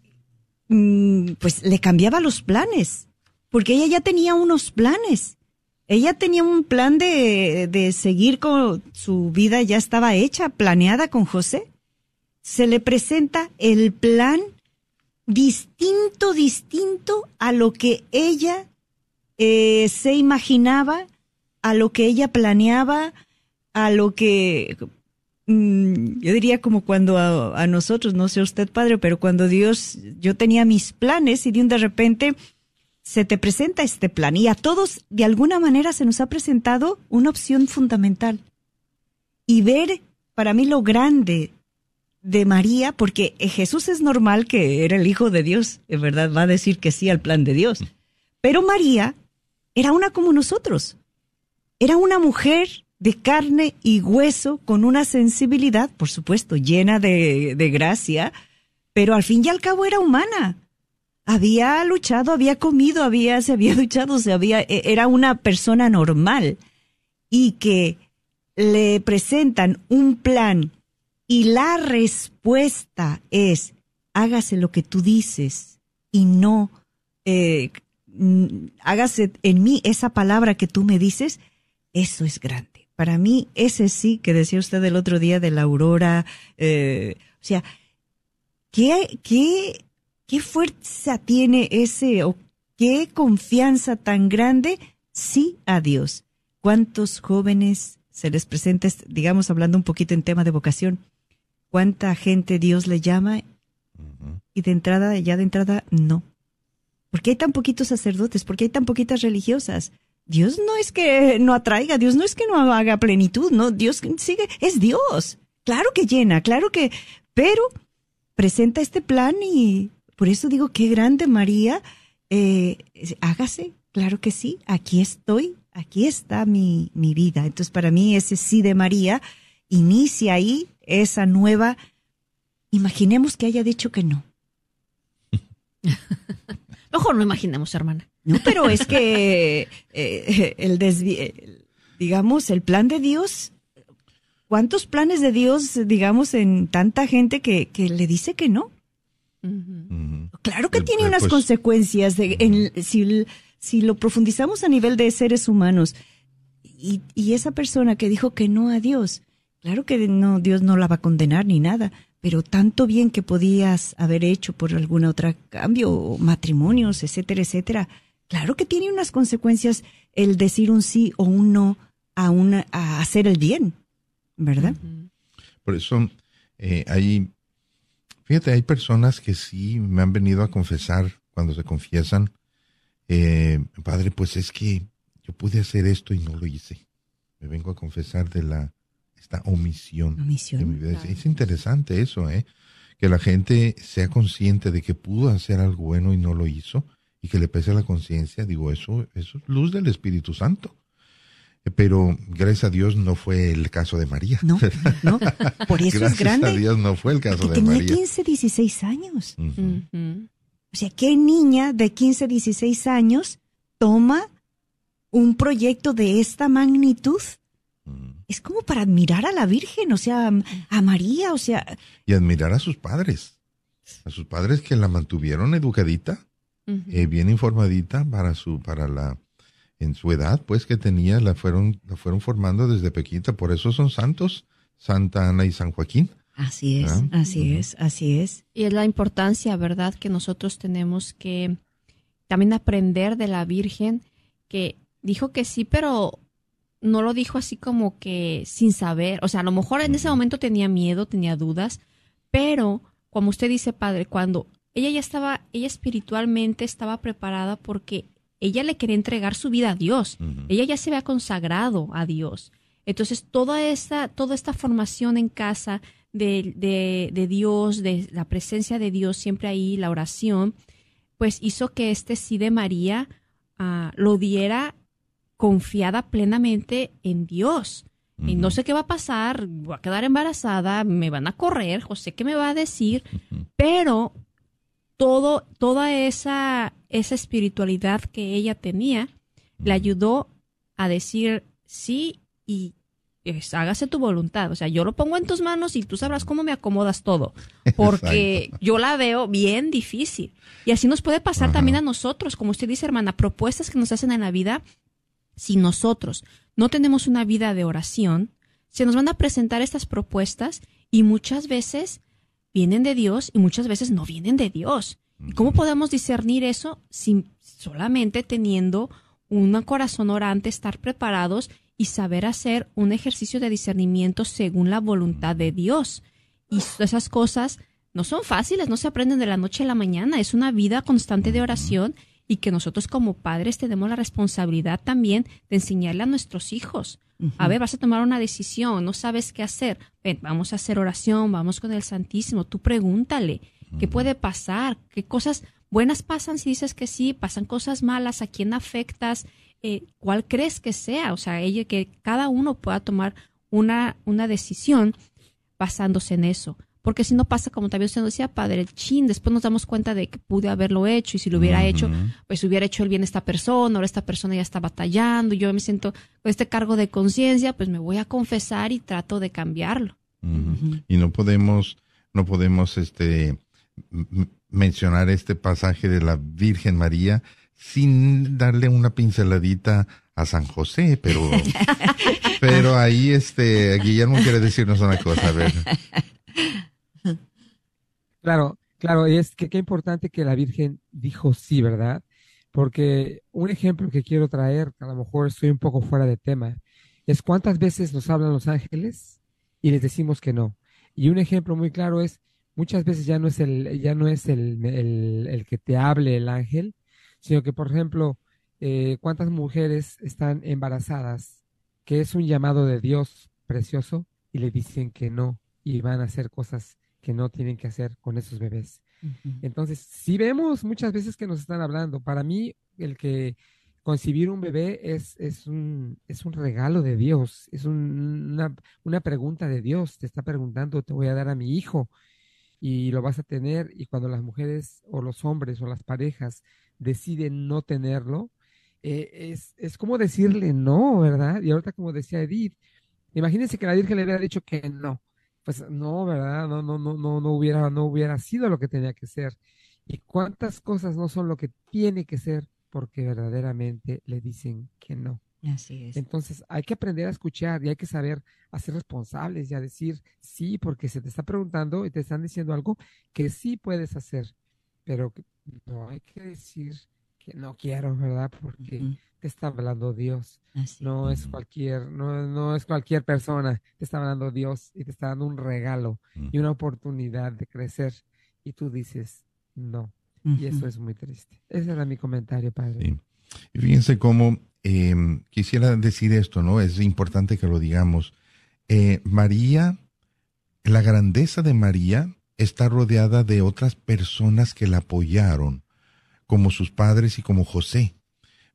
mm, pues le cambiaba los planes, porque ella ya tenía unos planes ella tenía un plan de, de seguir con su vida, ya estaba hecha, planeada con José. Se le presenta el plan distinto, distinto a lo que ella eh, se imaginaba, a lo que ella planeaba, a lo que mm, yo diría como cuando a, a, nosotros, no sé usted padre, pero cuando Dios, yo tenía mis planes y de un de repente se te presenta este plan y a todos de alguna manera se nos ha presentado una opción fundamental. Y ver para mí lo grande de María, porque Jesús es normal que era el Hijo de Dios, en verdad va a decir que sí al plan de Dios. Pero María era una como nosotros. Era una mujer de carne y hueso con una sensibilidad, por supuesto, llena de, de gracia, pero al fin y al cabo era humana había luchado, había comido, había, se había duchado, se había, e, era una persona normal y que le presentan un plan y la respuesta es hágase lo que tú dices y no eh, hágase en mí esa palabra que tú me dices, eso es grande. Para mí, ese sí que decía usted el otro día de la aurora, eh, o sea, ¿qué, qué ¿Qué fuerza tiene ese o qué confianza tan grande? Sí a Dios. ¿Cuántos jóvenes se les presenta, digamos, hablando un poquito en tema de vocación, cuánta gente Dios le llama y de entrada, ya de entrada, no? ¿Por qué hay tan poquitos sacerdotes? ¿Por qué hay tan poquitas religiosas? Dios no es que no atraiga, Dios no es que no haga plenitud, no, Dios sigue, es Dios. Claro que llena, claro que, pero presenta este plan y por eso digo, qué grande María, eh, hágase, claro que sí, aquí estoy, aquí está mi, mi vida. Entonces para mí ese sí de María inicia ahí esa nueva, imaginemos que haya dicho que no. <laughs> Mejor no imaginemos, hermana. No, pero es que eh, el, digamos, el plan de Dios, ¿cuántos planes de Dios, digamos, en tanta gente que, que le dice que no? Claro que tiene unas pues, consecuencias de, en, si, si lo profundizamos a nivel de seres humanos y, y esa persona que dijo que no a Dios, claro que no, Dios no la va a condenar ni nada, pero tanto bien que podías haber hecho por alguna otra cambio, matrimonios, etcétera, etcétera. Claro que tiene unas consecuencias el decir un sí o un no a, una, a hacer el bien, ¿verdad? Por eso eh, hay, fíjate, hay personas que sí me han venido a confesar cuando se confiesan, eh, padre, pues es que yo pude hacer esto y no lo hice. Me vengo a confesar de la esta omisión. Es interesante eso, ¿eh? Que la gente sea consciente de que pudo hacer algo bueno y no lo hizo y que le pese la conciencia. Digo, eso, eso es luz del Espíritu Santo. Eh, pero gracias a Dios no fue el caso de María. No, no. Por eso es grande. Gracias a Dios no fue el caso de tenía María. Tenía 15, 16 años. O sea, ¿qué niña de 15, 16 años toma un proyecto de esta magnitud es como para admirar a la Virgen, o sea, a María, o sea. Y admirar a sus padres, a sus padres que la mantuvieron educadita, eh, bien informadita para su, para la, en su edad, pues que tenía, la fueron, la fueron formando desde pequeñita, por eso son santos, Santa Ana y San Joaquín. Así es, así es, así es. Y es la importancia, ¿verdad?, que nosotros tenemos que también aprender de la Virgen, que dijo que sí, pero no lo dijo así como que sin saber, o sea, a lo mejor en ese momento tenía miedo, tenía dudas, pero como usted dice, padre, cuando ella ya estaba, ella espiritualmente estaba preparada porque ella le quería entregar su vida a Dios, ella ya se había consagrado a Dios. Entonces, toda esta, toda esta formación en casa de, de, de Dios, de la presencia de Dios siempre ahí, la oración, pues hizo que este sí de María ah, lo diera confiada plenamente en Dios. Y no sé qué va a pasar, voy a quedar embarazada, me van a correr, José qué me va a decir, pero todo, toda esa, esa espiritualidad que ella tenía le ayudó a decir sí y hágase tu voluntad. O sea, yo lo pongo en tus manos y tú sabrás cómo me acomodas todo. <laughs> Porque yo la veo bien difícil. Y así nos puede pasar también a nosotros, como usted dice, hermana, propuestas que nos hacen en la vida si nosotros no tenemos una vida de oración, se nos van a presentar estas propuestas y muchas veces vienen de Dios y muchas veces no vienen de Dios. ¿Y cómo podemos discernir eso sin solamente teniendo un corazón orante, estar preparados y saber hacer un ejercicio de discernimiento según la voluntad de Dios? Y esas cosas no son fáciles, no se aprenden de la noche a la mañana, es una vida constante de oración y que nosotros como padres tenemos la responsabilidad también de enseñarle a nuestros hijos. A ver, vas a tomar una decisión, no sabes qué hacer. Ven, vamos a hacer oración, vamos con el Santísimo. Tú pregúntale, ¿qué puede pasar? ¿Qué cosas buenas pasan si dices que sí? ¿Pasan cosas malas? ¿A quién afectas? Eh, ¿Cuál crees que sea? O sea, ella, que cada uno pueda tomar una, una decisión basándose en eso. Porque si no pasa, como también usted decía, padre, el chin, después nos damos cuenta de que pude haberlo hecho y si lo hubiera hecho, pues hubiera hecho el bien esta persona, ahora esta persona ya está batallando, yo me siento con este cargo de conciencia, pues me voy a confesar y trato de cambiarlo. Y no podemos, no podemos este mencionar este pasaje de la Virgen María sin darle una pinceladita a San José, pero, <laughs> pero ahí este Guillermo quiere decirnos una cosa, a ver. <laughs> Claro, claro, y es que qué importante que la Virgen dijo sí, ¿verdad? Porque un ejemplo que quiero traer, a lo mejor estoy un poco fuera de tema, es cuántas veces nos hablan los ángeles y les decimos que no. Y un ejemplo muy claro es, muchas veces ya no es el, ya no es el, el, que te hable el ángel, sino que, por ejemplo, eh, cuántas mujeres están embarazadas, que es un llamado de Dios precioso, y le dicen que no, y van a hacer cosas que no tienen que hacer con esos bebés. Entonces, si vemos muchas veces que nos están hablando. Para mí, el que concebir un bebé es, es, un, es un regalo de Dios, es una, una pregunta de Dios. Te está preguntando, te voy a dar a mi hijo y lo vas a tener. Y cuando las mujeres o los hombres o las parejas deciden no tenerlo, eh, es, es como decirle no, ¿verdad? Y ahorita como decía Edith, imagínense que la Virgen le hubiera dicho que no. Pues no, ¿verdad? No, no, no, no, no hubiera, no hubiera sido lo que tenía que ser. Y cuántas cosas no son lo que tiene que ser porque verdaderamente le dicen que no. Así es. Entonces hay que aprender a escuchar y hay que saber a ser responsables y a decir sí, porque se te está preguntando y te están diciendo algo que sí puedes hacer, pero no hay que decir no quiero, ¿verdad? Porque te está hablando Dios. no es cualquier, no, no es cualquier persona, te está hablando Dios y te está dando un regalo y una oportunidad de crecer y tú dices no. Y eso es muy triste. Ese era mi comentario, padre. Y fíjense cómo eh, quisiera decir esto, ¿no? Es importante que lo digamos. Eh, María, la grandeza de María está rodeada de otras personas que la apoyaron, como sus padres y como José,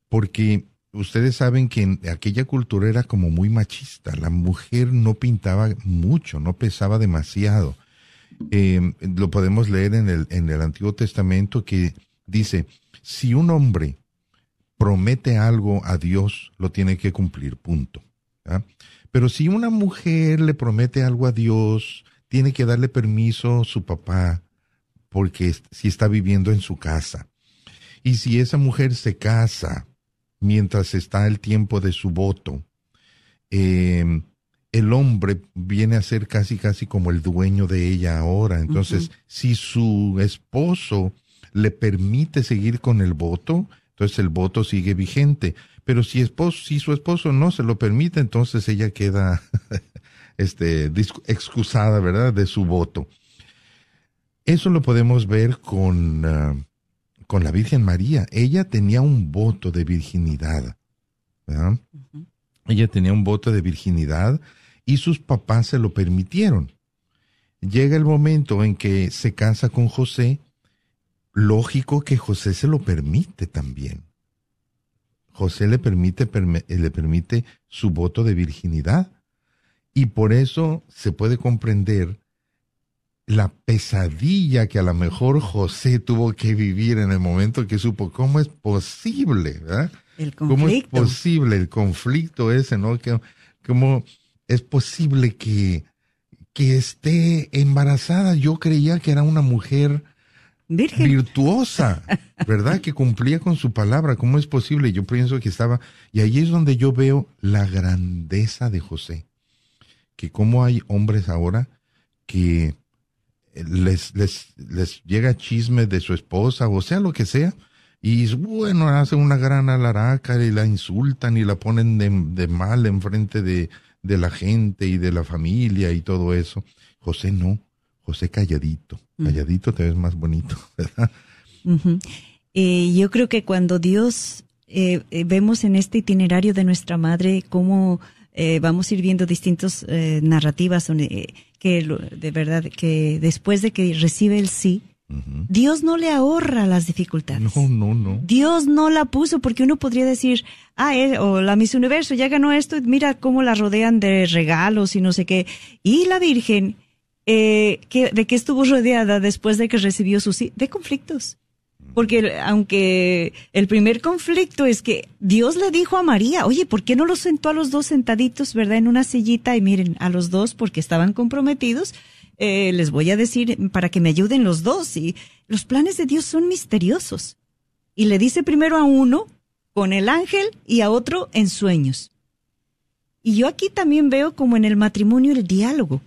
porque ustedes saben que en aquella cultura era como muy machista, la mujer no pintaba mucho, no pesaba demasiado. Eh, lo podemos leer en el, en el Antiguo Testamento que dice, si un hombre promete algo a Dios, lo tiene que cumplir, punto. Pero si una mujer le promete algo a Dios, tiene que darle permiso a su papá, porque si está viviendo en su casa. Y si esa mujer se casa mientras está el tiempo de su voto, em, el hombre viene a ser casi casi como el dueño de ella ahora. Entonces, si su esposo le permite seguir con el voto, entonces el voto sigue vigente. Pero si, esposo, si su esposo no se lo permite, entonces ella queda <laughs> este, excusada, ¿verdad?, de su voto. Eso lo podemos ver con, ah, con la Virgen María. Ella tenía un voto de virginidad. ¿verdad? Ella tenía un voto de virginidad y sus papás se lo permitieron. Llega el momento en que se casa con José lógico que José se lo permite también. José le permite, le permite su voto de virginidad. Y por eso se puede comprender la pesadilla que a lo mejor José tuvo que vivir en el momento que supo cómo es posible, ¿verdad? El conflicto. ¿Cómo es posible el conflicto ese, no? ¿Cómo es posible que, que esté embarazada? Yo creía que era una mujer virtuosa, ¿verdad? que cumplía con su palabra. ¿Cómo es posible? Yo pienso que estaba, y ahí es donde yo veo la grandeza de José. Que como hay hombres ahora que les, les, les llega chisme de su esposa, o sea, lo que sea, y bueno, hacen una gran alaraca y la insultan y la ponen de, de mal enfrente de, de la gente y de la familia y todo eso. José no. José calladito, mm. calladito te ves más bonito, <laughs> ¿verdad? Eh, yo creo que cuando Dios eh, eh, vemos en este itinerario de nuestra madre cómo vamos a ir viendo distintas narrativas que de verdad que después de que recibe el sí, Dios no le ahorra las dificultades. No, no, no. Dios no la puso porque uno podría decir, ah, o la Miss Universo ya ganó esto, mira cómo la rodean de regalos y no sé qué. Y la Virgen eh, de qué estuvo rodeada después de que recibió su sí, de conflictos. Porque aunque el primer conflicto es que Dios le dijo a María, oye, ¿por qué no los sentó a los dos sentaditos, verdad, en una sillita? Y miren, a los dos, porque estaban comprometidos, eh, les voy a decir para que me ayuden los dos. Y los planes de Dios son misteriosos. Y le dice primero a uno con el ángel y a otro en sueños. Y yo aquí también veo como en el matrimonio el diálogo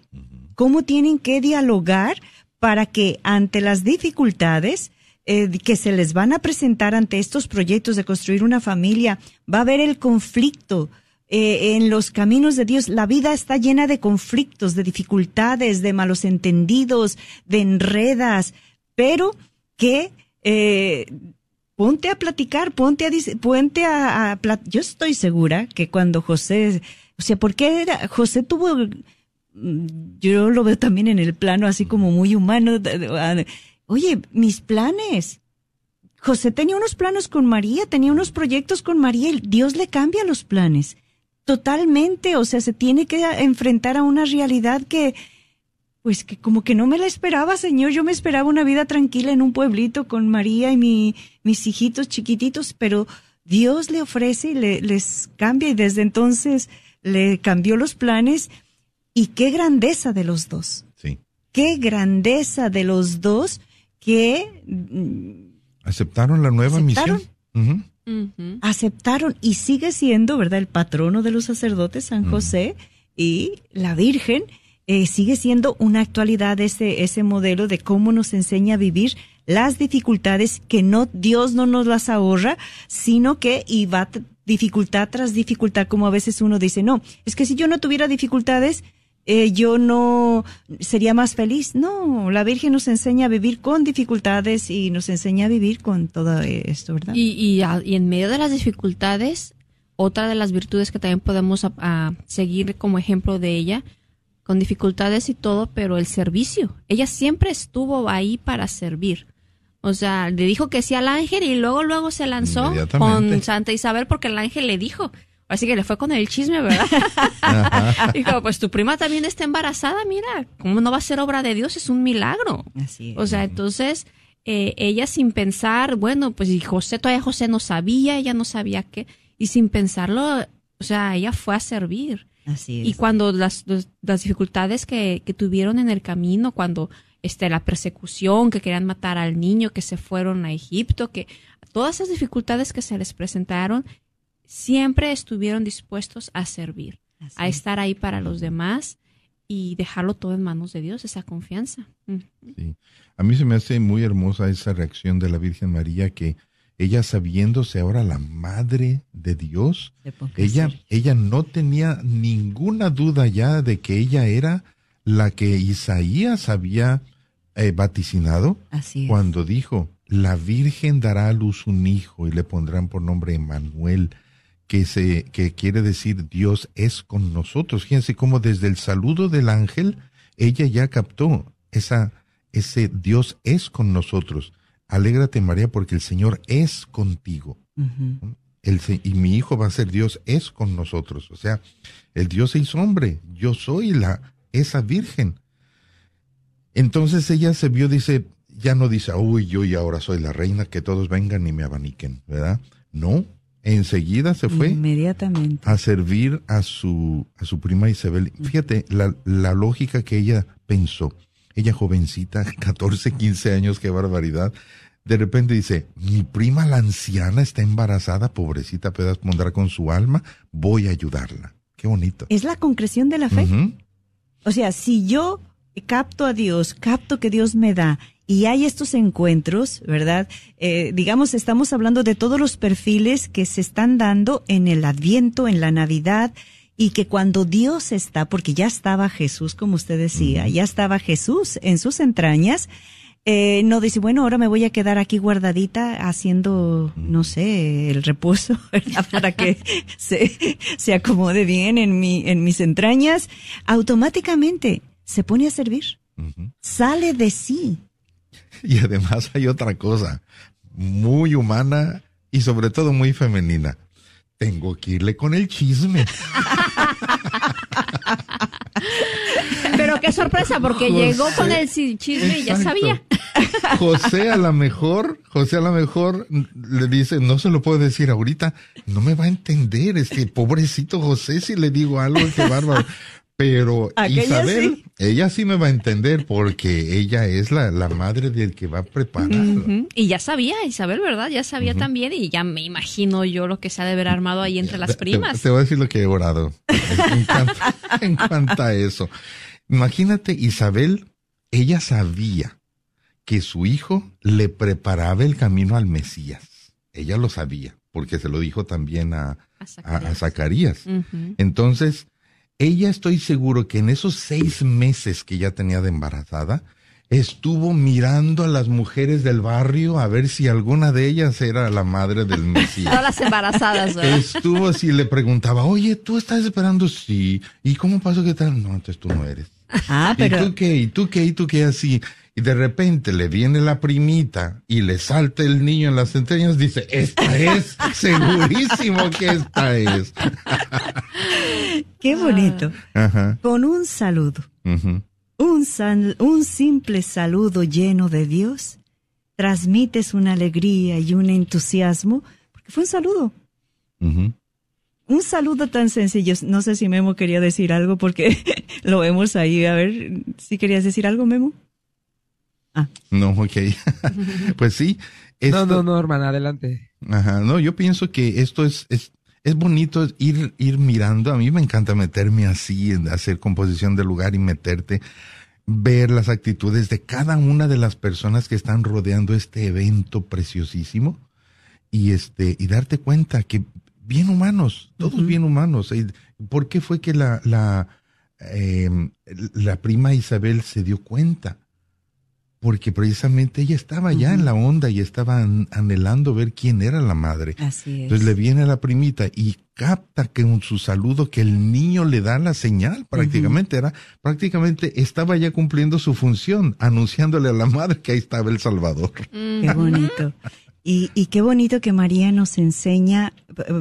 cómo tienen que dialogar para que ante las dificultades eh, que se les van a presentar ante estos proyectos de construir una familia, va a haber el conflicto. Eh, en los caminos de Dios, la vida está llena de conflictos, de dificultades, de malos entendidos, de enredas, pero que eh, ponte a platicar, ponte a, ponte a, a yo estoy segura que cuando José, o sea, ¿por qué era, José tuvo Mm, yo lo veo también en el plano así como muy humano. Oye, mis planes. José tenía unos planos con María, tenía unos proyectos con María y Dios le cambia los planes. Totalmente, o sea, se tiene que enfrentar a una realidad que, pues que como que no me la esperaba, Señor. Yo me esperaba una vida tranquila en un pueblito con María y mi, mis hijitos chiquititos, pero Dios le ofrece y le, les cambia y desde entonces le cambió los planes y qué grandeza de los dos. Sí. Qué grandeza de los dos que aceptaron la nueva ¿Aceptaron? misión. aceptaron y sigue siendo, ¿verdad? El patrono de los sacerdotes, San José, y la Virgen, eh, sigue siendo una actualidad ese, ese modelo de cómo nos enseña a vivir las dificultades que no, Dios no nos las ahorra, sino que y va dificultad tras dificultad, como a veces uno dice, no, es que si yo no tuviera dificultades, eh, yo no sería más feliz. No, la Virgen nos enseña a vivir con dificultades y nos enseña a vivir con todo esto, ¿verdad? Y, y, a- y en medio de las dificultades, otra de las virtudes que también podemos a- a seguir como ejemplo de ella, con dificultades y todo, pero el servicio. Ella siempre estuvo ahí para servir. O sea, le dijo que sí al ángel y luego, luego se lanzó con Santa Isabel porque el ángel le dijo. Así que le fue con el chisme, ¿verdad? <laughs> Dijo, pues tu prima también está embarazada, mira, ¿cómo no va a ser obra de Dios? Es un milagro. Así es. O sea, entonces, eh, ella sin pensar, bueno, pues y José, todavía José no sabía, ella no sabía qué, y sin pensarlo, o sea, ella fue a servir. Así Y cuando las, las dificultades que, que tuvieron en el camino, cuando este, la persecución, que querían matar al niño, que se fueron a Egipto, que todas esas dificultades que se les presentaron, siempre estuvieron dispuestos a servir, a estar ahí para los demás y dejarlo todo en manos de Dios, esa confianza. Sí. A mí se me hace muy hermosa esa reacción de la Virgen María que ella sabiéndose ahora la madre de Dios, ella, ella no tenía ninguna duda ya de que ella era la que Isaías había eh, vaticinado Así es. cuando dijo, la Virgen dará a luz un hijo y le pondrán por nombre Emmanuel, que, se, que quiere decir Dios es con nosotros. Fíjense cómo desde el saludo del ángel, ella ya captó esa, ese Dios es con nosotros. Alégrate María porque el Señor es contigo. El, y mi hijo va a ser Dios es con nosotros. O sea, el Dios hizo hombre. Yo soy la, esa virgen. Entonces ella se vio, dice, ya no dice, uy, yo y ahora soy la reina, que todos vengan y me abaniquen, ¿verdad? No, enseguida se fue Inmediatamente. a servir a su, a su prima Isabel. Fíjate la, la lógica que ella pensó. Ella jovencita, <laughs> 14, 15 años, qué barbaridad. De repente dice, mi prima la anciana está embarazada, pobrecita, puedas pondrá con su alma, voy a ayudarla. Qué bonito. Es la concreción de la fe. O sea, si yo capto a Dios, capto que Dios me da y hay estos encuentros, ¿verdad? Eh, digamos, estamos hablando de todos los perfiles que se están dando en el Adviento, en la Navidad, y que cuando Dios está, porque ya estaba Jesús, como usted decía, ya estaba Jesús en sus entrañas, eh, no dice, bueno, ahora me voy a quedar aquí guardadita haciendo, no sé, el reposo <laughs> ¿verdad? para que <laughs> se, se acomode bien en, mi, en mis entrañas. Automáticamente se pone a servir. Sale de sí. <laughs> Y además hay otra cosa, muy humana y sobre todo muy femenina. Tengo que irle con el chisme. <laughs> Pero qué sorpresa, porque José. llegó con el chi- chisme y ya sabía. <laughs> José a lo mejor, José a lo mejor le dice, no se lo puedo decir ahorita, no me va a entender, es que pobrecito José si le digo algo, qué bárbaro. Pero Aquella Isabel, sí. ella sí me va a entender porque ella es la, la madre del que va a preparar. Y ya sabía, Isabel, ¿verdad? Ya sabía también y ya me imagino yo lo que se ha de haber armado ahí entre las primas. Te, voy a decir lo que he orado en cuanto, <laughs> en cuanto a eso. Imagínate, Isabel, ella sabía que su hijo le preparaba el camino al Mesías. Ella lo sabía, porque se lo dijo también a, a- a Zacarías. Entonces, ella estoy seguro que en esos seis meses que ya tenía de embarazada, estuvo mirando a las mujeres del barrio a ver si alguna de ellas era la madre del <laughs> Mesías. Todas las embarazadas, ¿verdad? Estuvo así, le preguntaba, oye, ¿tú estás esperando? Sí. ¿Y cómo pasó que tal? No, entonces tú no eres. Ah, ¿Y pero tú qué? ¿Y tú qué? ¿Y tú qué? Así. Y de repente le viene la primita y le salta el niño en las entrañas, dice, esta es, <laughs> segurísimo que esta es. <laughs> qué bonito. Ajá. Con un saludo, un, sal- un simple saludo lleno de Dios, transmites una alegría y un entusiasmo, porque fue un saludo. Un saludo tan sencillo. No sé si Memo quería decir algo porque <laughs> lo vemos ahí. A ver, si querías decir algo, Memo. Ah. No, ok. <laughs> pues sí. no, no, no, hermana, adelante. Ajá, no, yo pienso que esto es, es, es bonito ir, ir mirando. A mí me encanta meterme así, hacer composición de lugar y meterte, ver las actitudes de cada una de las personas que están rodeando este evento preciosísimo y este, y darte cuenta que bien humanos, todos bien humanos. ¿Por qué fue que la, la, em, la prima Isabel se dio cuenta? Porque precisamente ella estaba ya en la onda y estaba anhelando ver quién era la madre. Así es. Entonces le viene a la primita y capta que en su saludo que el niño le da la señal prácticamente era prácticamente estaba ya cumpliendo su función anunciándole a la madre que ahí estaba el Salvador. Qué bonito. Y, y qué bonito que María nos enseña,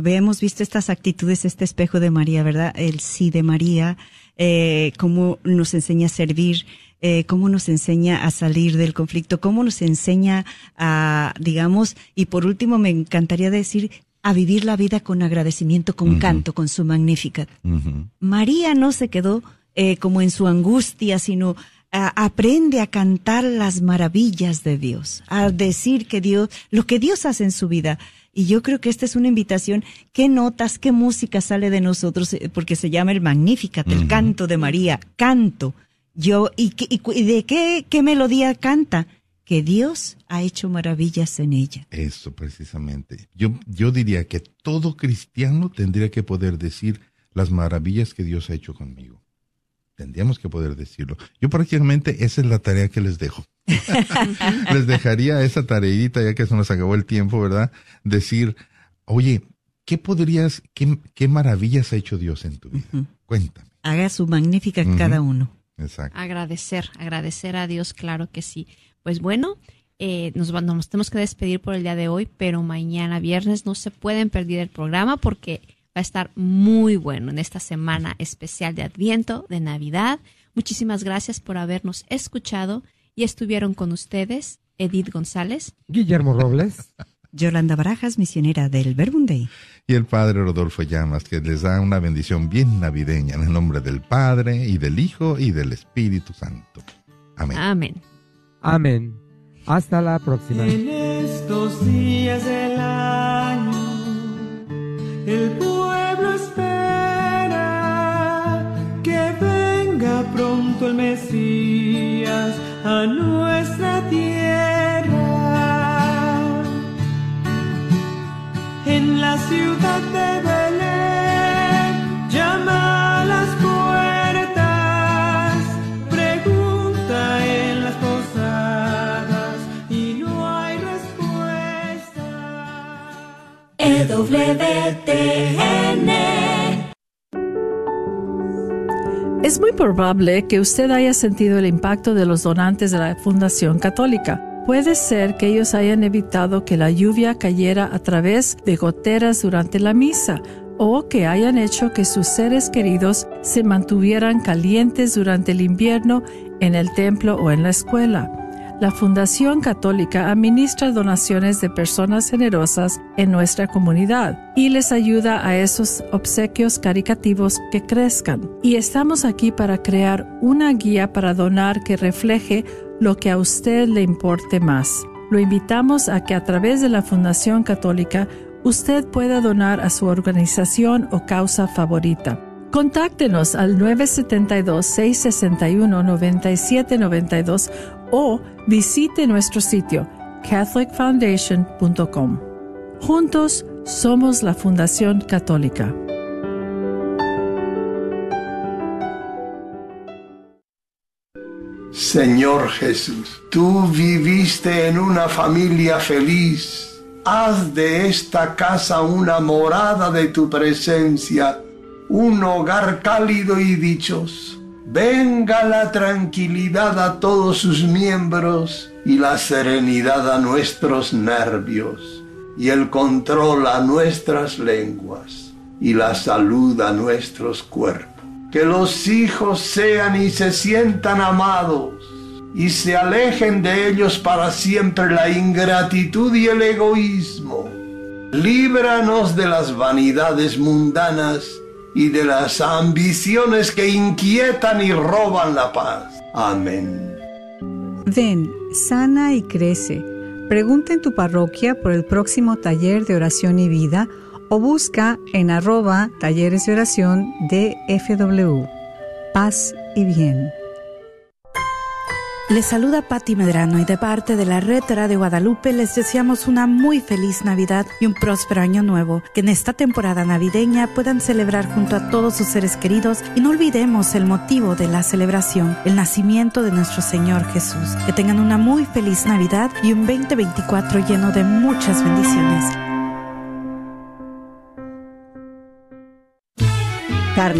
hemos visto estas actitudes, este espejo de María, ¿verdad? El sí de María, eh, cómo nos enseña a servir, eh, cómo nos enseña a salir del conflicto, cómo nos enseña a, digamos, y por último me encantaría decir, a vivir la vida con agradecimiento, con canto, con su Magnificat. María no se quedó eh, como en su angustia, sino aprende a cantar las maravillas de Dios, a decir que Dios, lo que Dios hace en su vida. Y yo creo que esta es una invitación. ¿Qué notas, qué música sale de nosotros? Eh, porque se llama el Magnificat, el canto de María, canto. Yo, ¿y, y, de qué, qué melodía canta? Que Dios ha hecho maravillas en ella. Eso, precisamente. Yo, yo diría que todo cristiano tendría que poder decir las maravillas que Dios ha hecho conmigo. Tendríamos que poder decirlo. Yo prácticamente esa es la tarea que les dejo. <laughs> les dejaría esa tareita, ya que se nos acabó el tiempo, ¿verdad? Decir, oye, ¿qué podrías, qué, qué maravillas ha hecho Dios en tu vida? Cuéntame. Haga su magnífica cada uno. Agradecer, agradecer a Dios, claro que sí. Pues bueno, eh, nos, nos tenemos que despedir por el día de hoy, pero mañana viernes no se pueden perder el programa porque va a estar muy bueno en esta semana especial de Adviento, de Navidad. Muchísimas gracias por habernos escuchado y estuvieron con ustedes Edith González, Guillermo Robles, Yolanda Barajas, misionera del Verbunday y el Padre Rodolfo Llamas, que les da una bendición bien navideña en el nombre del Padre y del Hijo y del Espíritu Santo. Amén. Amén. Amén. Hasta la próxima. En estos días del año, el pueblo espera que venga pronto el Mesías a EWTN Es muy probable que usted haya sentido el impacto de los donantes de la Fundación Católica. Puede ser que ellos hayan evitado que la lluvia cayera a través de goteras durante la misa o que hayan hecho que sus seres queridos se mantuvieran calientes durante el invierno en el templo o en la escuela. La Fundación Católica administra donaciones de personas generosas en nuestra comunidad y les ayuda a esos obsequios caricativos que crezcan. Y estamos aquí para crear una guía para donar que refleje lo que a usted le importe más. Lo invitamos a que a través de la Fundación Católica usted pueda donar a su organización o causa favorita. Contáctenos al 972-661-9792 o visite nuestro sitio catholicfoundation.com. Juntos somos la Fundación Católica. Señor Jesús, tú viviste en una familia feliz. Haz de esta casa una morada de tu presencia, un hogar cálido y dichoso. Venga la tranquilidad a todos sus miembros y la serenidad a nuestros nervios y el control a nuestras lenguas y la salud a nuestros cuerpos que los hijos sean y se sientan amados y se alejen de ellos para siempre la ingratitud y el egoísmo. líbranos de las vanidades mundanas y de las ambiciones que inquietan y roban la paz. Amén. Ven, sana y crece. Pregunta en tu parroquia por el próximo taller de oración y vida o busca en arroba talleres de oración de FW. Paz y bien. Les saluda Patti Medrano y de parte de la Red de Guadalupe les deseamos una muy feliz Navidad y un próspero año nuevo. Que en esta temporada navideña puedan celebrar junto a todos sus seres queridos y no olvidemos el motivo de la celebración, el nacimiento de nuestro Señor Jesús. Que tengan una muy feliz Navidad y un 2024 lleno de muchas bendiciones. carne.